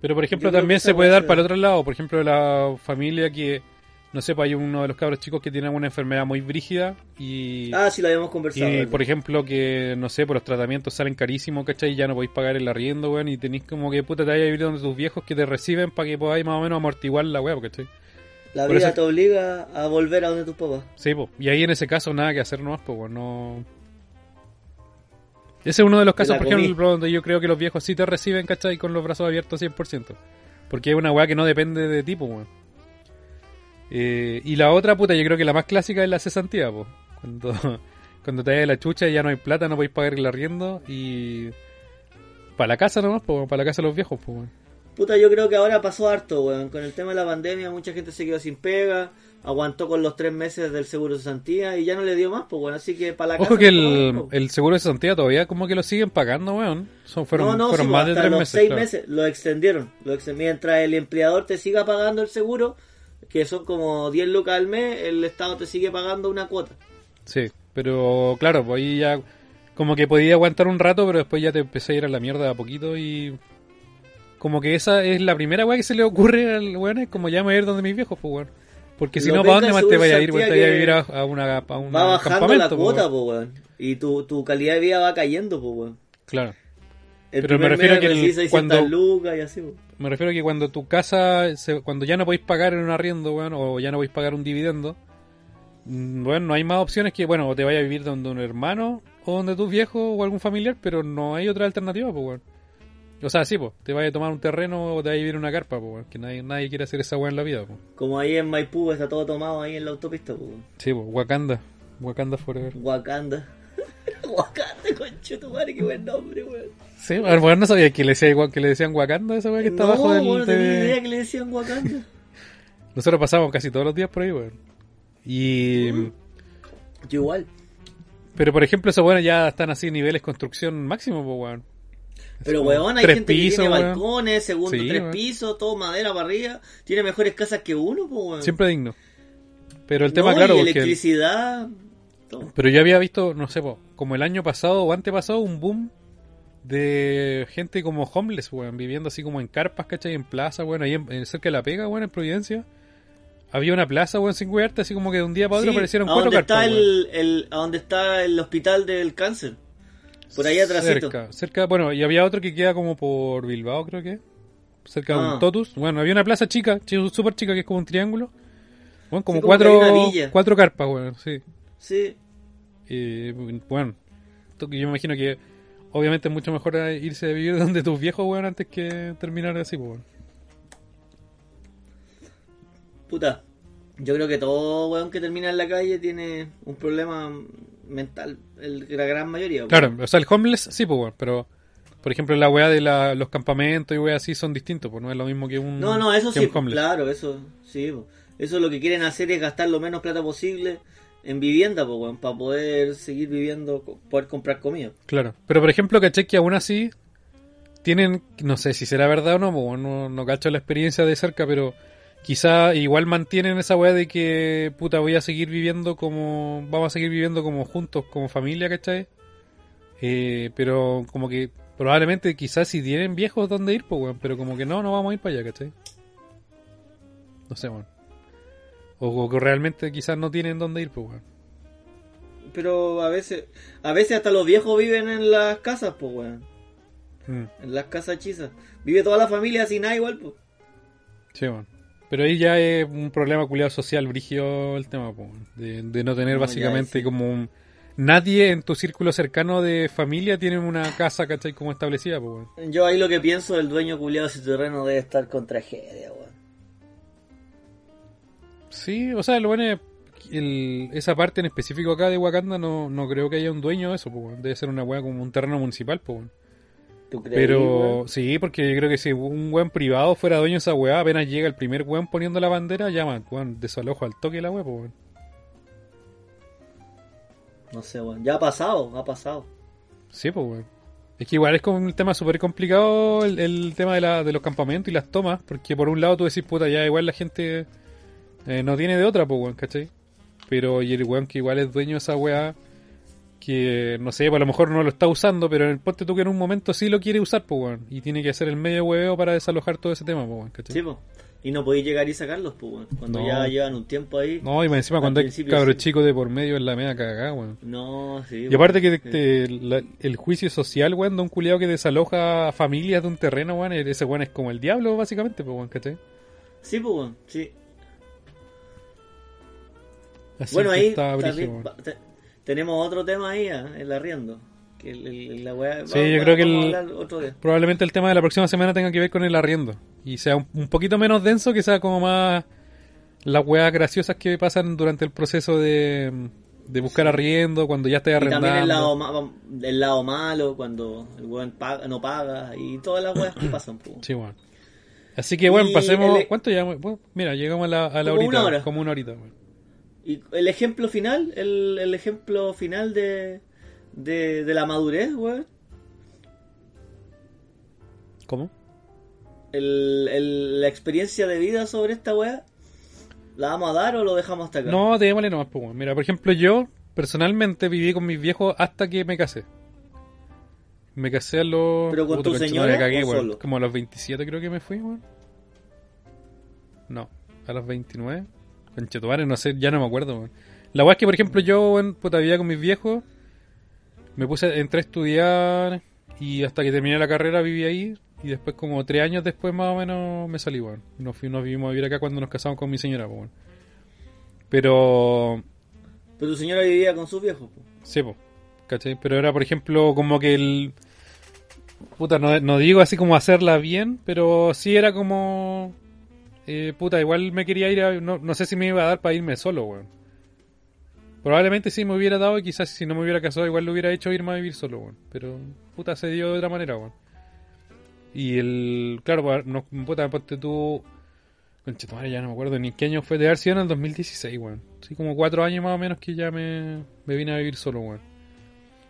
Pero, por ejemplo, también se puede dar para el otro lado. Por ejemplo, la familia que, no sé, pues hay uno de los cabros chicos que tiene una enfermedad muy brígida y... Ah, sí, lo habíamos conversado. Y, por ejemplo, que, no sé, por los tratamientos salen carísimos, ¿cachai? Y ya no podéis pagar el arriendo, weón. Y tenéis como que, puta, te vayas a vivir donde tus viejos que te reciben para que podáis más o menos amortiguar la weá, ¿cachai? la por vida eso- te obliga a volver a donde tus papás. Sí, po. y ahí en ese caso nada que hacer nomás, pues, no... Ese es uno de los casos, por ejemplo, donde yo creo que los viejos sí te reciben, ¿cachai? Con los brazos abiertos 100%. Porque es una weá que no depende de tipo, weón. Eh, y la otra, puta, yo creo que la más clásica es la cesantía, pues. Cuando, cuando te da la chucha y ya no hay plata, no podéis pagar el arriendo y... Para la casa nomás, pues, para la casa de los viejos, pues, weón. Puta, yo creo que ahora pasó harto, weón. Con el tema de la pandemia, mucha gente se quedó sin pega, aguantó con los tres meses del seguro de cesantía y ya no le dio más, pues, weón. Así que para la casa. Ojo que el, po. el seguro de cesantía todavía como que lo siguen pagando, weón. Son, fueron no, no, fueron sí, más de tres los meses. seis claro. meses lo extendieron. Lo ex- mientras el empleador te siga pagando el seguro, que son como 10 lucas al mes, el Estado te sigue pagando una cuota. Sí, pero claro, pues ahí ya como que podía aguantar un rato, pero después ya te empecé a ir a la mierda a poquito y como que esa es la primera weá que se le ocurre al weón, es como ya me voy a ir donde mis viejos, pues weón. Porque si no, ¿para dónde más te seguro vaya a ir? Te a vivir a, a una, a un Va bajando campamento, la cuota, po, weón. Y tu, tu calidad de vida va cayendo, pues, weón. Claro. El Pero me refiero a que el- recibís 600 cuando- lucas y así, po. Me refiero a que cuando tu casa, se- cuando ya no podéis pagar en un arriendo, weón, o ya no podéis pagar un dividendo, mm, bueno, no hay más opciones que, bueno, o te vayas a vivir donde un hermano, o donde tus viejos, o algún familiar, pero no hay otra alternativa, pues, weón. O sea, sí, pues, te vayas a tomar un terreno o te vayas a vivir una carpa, pues, que nadie, nadie quiere hacer esa weón en la vida, pues. Como ahí en Maipú está todo tomado ahí en la autopista, weón. Sí, pues, Wakanda, Wakanda Forever. Wakanda. Wakanda, concho tu madre, qué buen nombre, weón. Sí, ver, weón, no sabía que le, decía, igual que le decían Wakanda, esa weón que está no, abajo del... weón, no tenía de- idea que le decían Wakanda. Nosotros pasamos casi todos los días por ahí, weón. Y... Yo igual. Pero por ejemplo, esos weones ya están así niveles construcción máximo, pues weón. Pero, weón, hay tres gente pisos, que tiene weón. balcones, segundo, Sí, tres weón. pisos, todo madera para arriba. Tiene mejores casas que uno, pues, weón. Siempre digno. Pero el tema, No, claro, y electricidad. todo. Pero yo había visto, no sé, po, como el año pasado o antepasado, un boom de gente como homeless, weón, viviendo así como en carpas, ¿cachai? En plaza, weón, ahí en, cerca de La Pega, weón, en Providencia. Había una plaza, weón, sin cuidarte, así como que de un día para otro Sí, aparecieron cuatro carpas, está weón. el, el- a donde está el hospital del cáncer. Por ahí atrásito. Cerca, cerca, bueno, y había otro que queda como por Bilbao, creo que. Cerca de Ah. un Totus. Bueno, había una plaza chica, chi- súper chica, que es como un triángulo. Bueno, como Sí, como que cuatro, cuatro carpas, weón, sí. Sí. Y, bueno, yo me imagino que obviamente es mucho mejor irse a vivir donde tus viejos, weón, antes que terminar así, pues, weón. Puta. Yo creo que todo weón que termina en la calle tiene un problema mental. El, la gran mayoría. Claro, o sea, el homeless, sí, pues, pero, por ejemplo, la weá de la- los campamentos y weá así son distintos, pues no es lo mismo que un. No, no, eso sí, claro, eso sí. Eso lo que quieren hacer es gastar lo menos plata posible en vivienda, pues, weón, para poder seguir viviendo, poder comprar comida. Claro. Pero por ejemplo, caché que aún así tienen, no sé si será verdad o no, pues, bueno, no, no cacho la experiencia de cerca, pero quizá igual mantienen esa weá de que, puta, voy a seguir viviendo como, vamos a seguir viviendo como juntos, como familia, ¿cachai? Eh, pero como que probablemente quizás si tienen viejos donde ir, pues, weón, pero como que no, no vamos a ir para allá, ¿cachai? No sé, weón. O, o que realmente quizás no tienen donde ir, pues, weón. Pero a veces, a veces hasta los viejos viven en las casas, pues, weón. Mm. En las casas hechizas. Vive toda la familia sin nada igual, pues. Sí, bueno. Pero ahí ya es un problema culiado social, brigio el tema, po, de, de no tener No, básicamente como un... Nadie en tu círculo cercano de familia tiene una casa, ¿cachai? Como establecida, weón. Yo ahí lo que pienso, el dueño culiado de ese terreno debe estar con tragedia, weón. Sí, o sea, lo bueno es el- esa parte en específico acá de Wakanda no, no creo que haya un dueño de eso. Debe ser una weá como un terreno municipal. ¿Tú crees? Pero sí, porque yo creo que si un weón privado fuera dueño de esa weá, apenas llega el primer weón poniendo la bandera, llama, weón, desalojo al toque la weá, pues, weón. No sé, weón. Ya ha pasado, ha pasado. Sí, pues, weón. Es que igual es como un tema súper complicado el, el tema de, la, de los campamentos y las tomas, porque por un lado tú decís, puta, ya igual la gente eh, no tiene de otra, pues, weón, ¿cachai? Pero y el weón que igual es dueño de esa weá, que no sé, pues a lo mejor no lo está usando, pero en el ponte tú que en un momento sí lo quiere usar, pues, y tiene que hacer el medio hueveo para desalojar todo ese tema, pues. Sí, pues. Y no podéis llegar y sacarlos, pues. Cuando No. ya llevan un tiempo ahí. No, y más encima cuando hay cabros sí. chicos de por medio en la media cagada, weón. No, sí. Y aparte que sí. te- la- el juicio social, weón, de un culiado que desaloja a familias de un terreno, weón, ese weón es como el diablo, básicamente, pues, weón, ¿cachai? Sí, pues, weón, sí. Así bueno, ahí está brígido. Tenemos otro tema ahí, ah, el arriendo. Que el, el- la weá- Sí, yo creo que otro día. Probablemente el tema de la próxima semana tenga que ver con el arriendo. Y sea un, un poquito menos denso, que sea como más las weas graciosas que pasan durante el proceso de, de buscar arriendo, cuando ya estés Y arrendando. también el lado, el lado malo, cuando el weón paga- no paga, y todas las weas que pasan. Sí, weón. Así que, bueno, Y pasemos... el- ¿Cuánto ya? Bueno, mira, llegamos a la, a la Como horita. una hora. Como una horita, weón. Y el ejemplo final, el, el ejemplo final de, de, de la madurez, weón. ¿Cómo? El, el- la experiencia de vida sobre esta wea, ¿la vamos a dar o lo dejamos hasta acá? No, démosle nomás, pues, weón. Mira, por ejemplo, yo personalmente viví con mis viejos hasta que me casé. Me casé a los... ¿Pero con Puta, tu conchetumare, señora cagué, o weón. solo? Como a los 27 creo que me fui, weón. No, a los 29. Conchetumare, no sé, ya no me acuerdo, weón. La weá es que, por ejemplo, yo, weón, puta, vivía con mis viejos. Me puse, entré a estudiar y hasta que terminé la carrera viví ahí. Y después, como tres años después, más o menos, me salí, weón. Nos, nos vivimos a vivir acá cuando nos casamos con mi señora, weón. Pero Pero tu señora vivía con sus viejos, po. Sí, po, ¿cachai? Pero era, por ejemplo, como que el... Puta, no, no digo así como hacerla bien, pero sí era como... eh, puta, igual me quería ir a... No, no sé si me iba a dar para irme solo, weón. Probablemente sí me hubiera dado y quizás si no me hubiera casado igual lo hubiera hecho irme a vivir solo, weón. Pero, puta, se dio de otra manera, weón. Y el... Claro, pues, no, puta, ponte tú... Conchetumare, ya no me acuerdo ni qué año fue. De haber sido en el 2016, weón. Sí, como cuatro años más o menos que ya me, me vine a vivir solo, weón.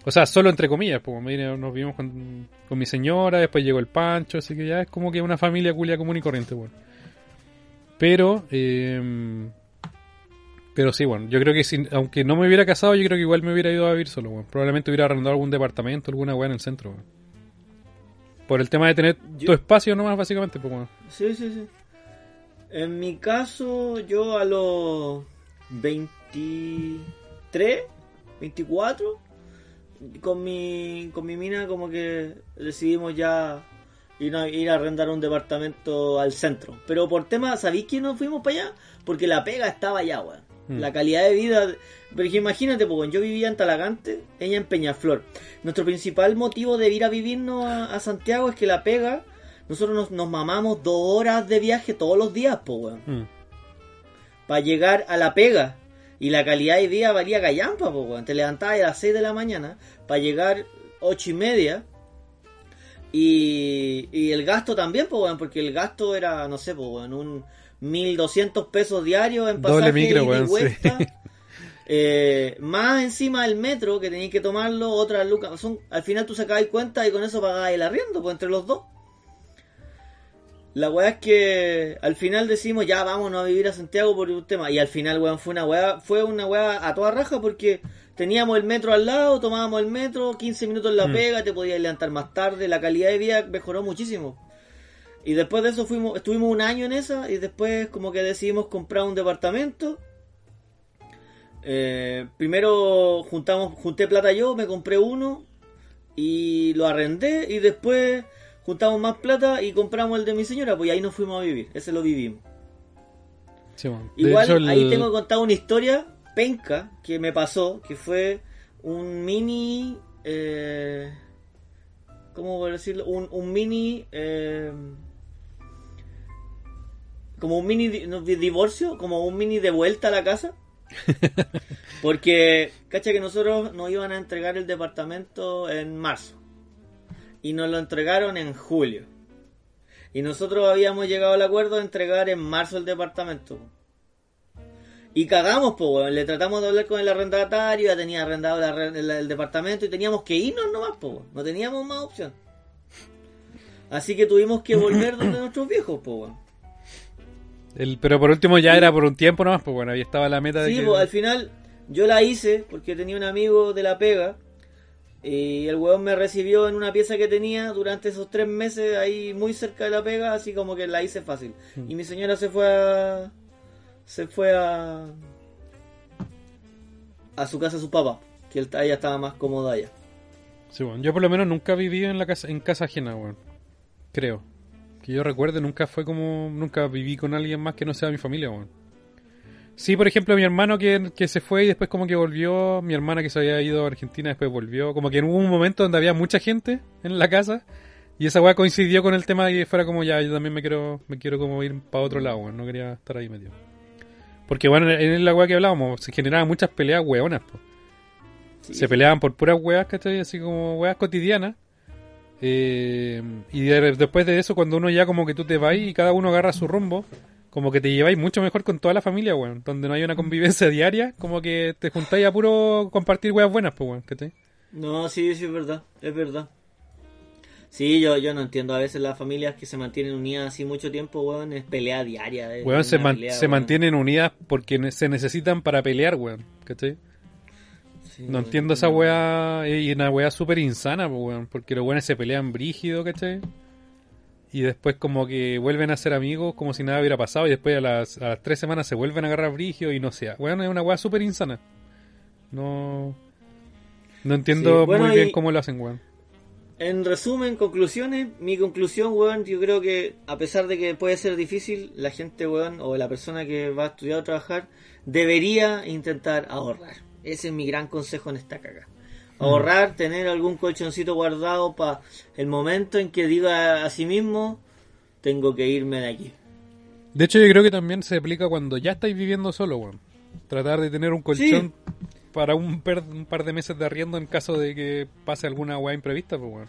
O sea, solo entre comillas, pues nos vivimos con, con mi señora, después llegó el Pancho, así que ya es como que una familia culia común y corriente, weón. Pero, eh, pero sí, bueno, yo creo que si, aunque no me hubiera casado, yo creo que igual me hubiera ido a vivir solo, weón. Probablemente hubiera arrendado algún departamento, alguna weá en el centro. Por el tema de tener Yo- tu espacio nomás, básicamente, pues, weón. Sí, sí, sí. En mi caso, yo a los 23, 24, con mi, con mi mina como que decidimos ya ir a, ir a arrendar un departamento al centro. Pero por tema, ¿sabéis que nos fuimos para allá? Porque la pega estaba allá, weón. Mm. La calidad de vida... Pero imagínate, pues, yo vivía en Talagante, ella en Peñaflor. Nuestro principal motivo de ir a vivirnos a, a Santiago es que la pega... Nosotros nos, nos mamamos dos horas de viaje todos los días, pues, weón. Mm. Para llegar a la pega. Y la calidad de vida valía callampa, pues, weón. Te levantabas a las 6 de la mañana para llegar ocho y media. Y, y el gasto también, pues, porque el gasto era, no sé, pues, weón, un 1200 pesos diarios en pasaje Doble micro, y vuelta. sí. Eh, más encima del metro que tenías que tomarlo, otras lucas. Son, al final tú sacabas cuenta y con eso pagabas el arriendo, pues entre los dos. La weá es que al final decimos ya vámonos a vivir a Santiago por un tema. Y al final, weón, fue una weá, fue una weá a toda raja porque teníamos el metro al lado, tomábamos el metro, 15 minutos en la Mm. pega, te podías levantar más tarde, la calidad de vida mejoró muchísimo. Y después de eso fuimos, estuvimos un año en esa y después como que decidimos comprar un departamento. Eh, primero juntamos, junté plata yo, me compré uno y lo arrendé y después juntamos más plata y compramos el de mi señora, pues ahí nos fuimos a vivir, ese lo vivimos. Sí, Igual hecho, el- ahí tengo contar una historia penca que me pasó, que fue un mini... Eh, ¿Cómo voy a decirlo? Un, un mini... eh, como un mini divorcio, como un mini de vuelta a la casa. Porque, cacha que nosotros nos iban a entregar el departamento en marzo. Y nos lo entregaron en julio. Y nosotros habíamos llegado al acuerdo de entregar en marzo el departamento. Y cagamos, pues, weón. Le tratamos de hablar con el arrendatario, ya tenía arrendado la el, departamento y teníamos que irnos nomás, pues, weón. No teníamos más opción. Así que tuvimos que volver donde nuestros viejos, pues, weón. el- pero por último ya era por un tiempo nomás, pues bueno, ahí estaba la meta de Sí, que... pues al final yo la hice porque tenía un amigo de la pega y el weón me recibió en una pieza que tenía durante esos tres meses ahí muy cerca de la pega, así como que la hice fácil. Mm. Y mi señora se fue a... se fue a... a su casa su papá, que él- ella estaba más cómoda allá. Sí, bueno, yo por lo menos nunca viví en la casa en casa ajena, weón. Creo. Que yo recuerde, nunca fue como... Nunca viví con alguien más que no sea mi familia, weón. Sí, por ejemplo, mi hermano que, que se fue y después como que volvió, mi hermana que se había ido a Argentina después volvió, como que hubo un momento donde había mucha gente en la casa y esa weá coincidió con el tema de que fuera como ya, yo también me quiero me quiero como ir para otro lado, weón, no quería estar ahí metido. Porque bueno, en la weá que hablábamos, se generaban muchas peleas weonas, po. Sí. Se peleaban por puras weas, ¿cachai? Así como weas cotidianas. Eh, y de- después de eso, cuando uno ya como que tú te vas y cada uno agarra su rumbo, como que te lleváis mucho mejor con toda la familia, weón. Donde no hay una convivencia diaria, como que te juntáis a puro compartir weas buenas, pues, weón, ¿cachai? No, sí, sí, es verdad, es verdad. Sí, yo, yo no entiendo a veces las familias que se mantienen unidas así mucho tiempo, weón, es pelea diaria. es Weón, se, una man- pelea, se weón. mantienen unidas porque se necesitan para pelear, weón, ¿cachai? Sí, No entiendo esa wea, y una wea súper insana, weón, porque los weones se pelean brígido, ¿cachai? Y después como que vuelven a ser amigos como si nada hubiera pasado y después a las, a las tres semanas se vuelven a agarrar brígido y no sea. Weón, es una wea súper insana. No... No entiendo Sí, bueno, muy bien y- cómo lo hacen, weón. En resumen, conclusiones, mi conclusión, weón, yo creo que a pesar de que puede ser difícil, la gente, weón, o la persona que va a estudiar o trabajar, debería intentar ahorrar. Ese es mi gran consejo en esta caga. Ahorrar, tener algún colchoncito guardado para el momento en que diga a sí mismo, tengo que irme de aquí. De hecho, yo creo que también se aplica cuando ya estáis viviendo solo, weón. Tratar de tener un colchón para un, per- un par de meses de arriendo en caso de que pase alguna weá imprevista, pues.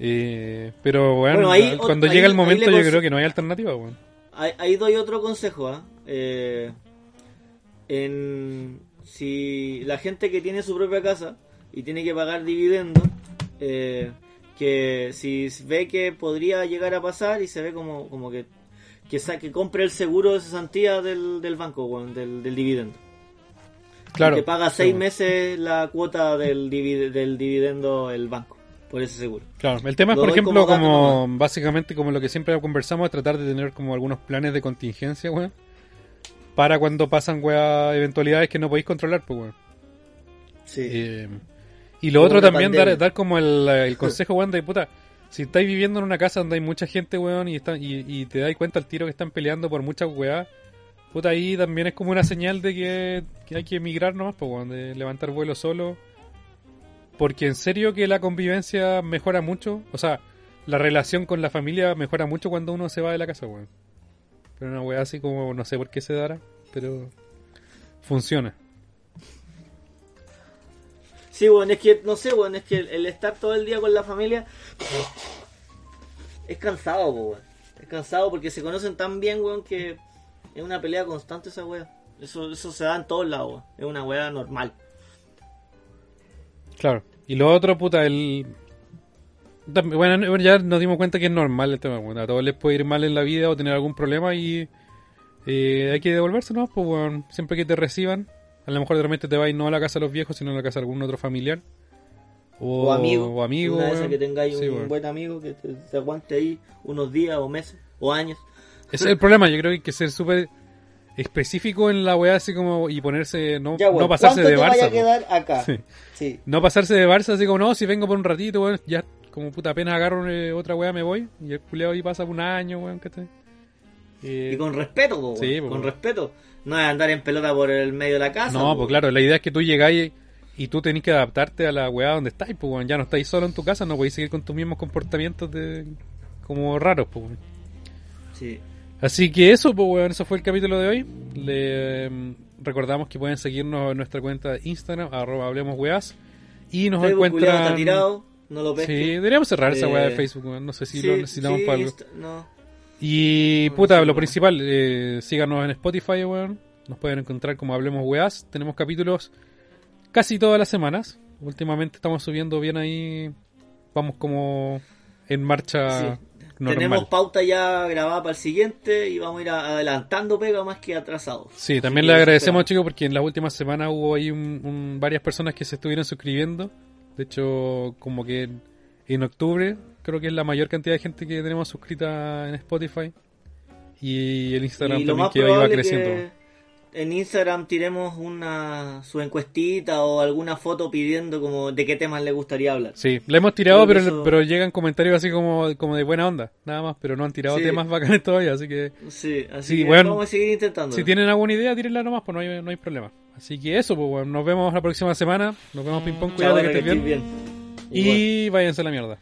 Eh, pero, weón, Bueno, ahí- cuando ahí- llega el momento yo creo que no hay alternativa, weón. Ahí, ahí doy otro consejo, ¿ah? Eh, en, si la gente que tiene su propia casa y tiene que pagar dividendos, eh, que si ve que podría llegar a pasar y se ve como, como que que, que compre el seguro de cesantía del, del banco, del, del dividendo. Claro. que paga seis meses la cuota del, divi- del dividendo el banco, por ese seguro. Claro, el tema es, Lo por ejemplo, como básicamente como lo que siempre conversamos, es tratar de tener como algunos planes de contingencia, weón. Para cuando pasan, weón, eventualidades que no podéis controlar, pues, weón. Sí. Eh, y lo Como otro también, dar, dar como el, el consejo, weón, de puta. Si estáis viviendo en una casa donde hay mucha gente, weón, y, están, y, y te das cuenta al tiro que están peleando por muchas weas, puta, ahí también es como una señal de que, hay que emigrar nomás, pues, weón, de levantar vuelo solo. Porque en serio que la convivencia mejora mucho, o sea, la relación con la familia mejora mucho cuando uno se va de la casa, weón. Pero una wea así como, no sé por qué se dará, pero funciona. Sí, weón, es que, no sé, weón, es que el, el estar todo el día con la familia es cansado, weón. Es cansado porque se conocen tan bien, weón, que es una pelea constante esa weá. Eso, eso se da en todos lados. Es una weá normal. Claro. Y lo otro, puta, el... Bueno, ya nos dimos cuenta que es normal el tema. Bueno, a todos les puede ir mal en la vida o tener algún problema y eh, hay que devolverse, ¿no? Pues, bueno, siempre que te reciban, a lo mejor de repente te vas no a la casa de los viejos, sino a la casa de algún otro familiar. O, O amigo. O amigo. Una weón. que tengáis Sí, un buen amigo que te, te aguante ahí unos días o meses o años. Ese es el problema, yo creo que hay que ser súper específico en la weá, así como, y ponerse, no, Ya, weón, no pasarse ¿cuánto de te vaya Barça. a quedar acá? Sí. Sí. No pasarse de Barça, así como, no, si vengo por un ratito, weón, ya, como puta, apenas agarro eh, otra weá me voy, y el culiado ahí pasa un año, weón, que Y con respeto, po. Sí, po, con respeto. No es andar en pelota por el medio de la casa. No, pues claro, la idea es que tú llegáis y, y tú tenés que adaptarte a la weá donde estáis, pues ya no estáis solo en tu casa, no podéis seguir con tus mismos comportamientos de como raros, pues weón. Sí. Así que eso, pues weón, eso fue el capítulo de hoy. Le em, recordamos que pueden seguirnos en nuestra cuenta de Instagram, arroba hablemos weás, y nos Facebook encuentran... está tirado, no lo Sí, deberíamos cerrar esa Eh, weá de Facebook, weón, no sé si Sí, lo necesitamos sí, para algo. No. Y No, puta, lo bueno. principal, eh, síganos en Spotify, weón. Nos pueden encontrar como Hablemos Weás. Tenemos capítulos casi todas las semanas. Últimamente estamos subiendo bien ahí. Vamos como en marcha Sí. Normal. Tenemos pauta ya grabada para el siguiente y vamos a ir adelantando pega más que atrasados. Sí, también Así le agradecemos, chicos, porque en las últimas semanas hubo ahí un- un- varias personas que se estuvieron suscribiendo. De hecho, como que en, en octubre, creo que es la mayor cantidad de gente que tenemos suscrita en Spotify. Y el Instagram Y también que iba creciendo. que en Instagram tiremos una su encuestita o alguna foto pidiendo como de qué temas le gustaría hablar. Sí, la hemos tirado, pero, eso- pero llegan comentarios así como, como de buena onda, nada más, pero no han tirado Sí. temas bacanes todavía, así que Sí, así Sí, que bueno, vamos a seguir intentando. si tienen alguna idea, tírenla nomás, pues no hay, no hay problema. Así que eso, pues bueno, nos vemos la próxima semana, nos vemos ping pong, cuídate que estés bien. Igual. y váyanse a la mierda.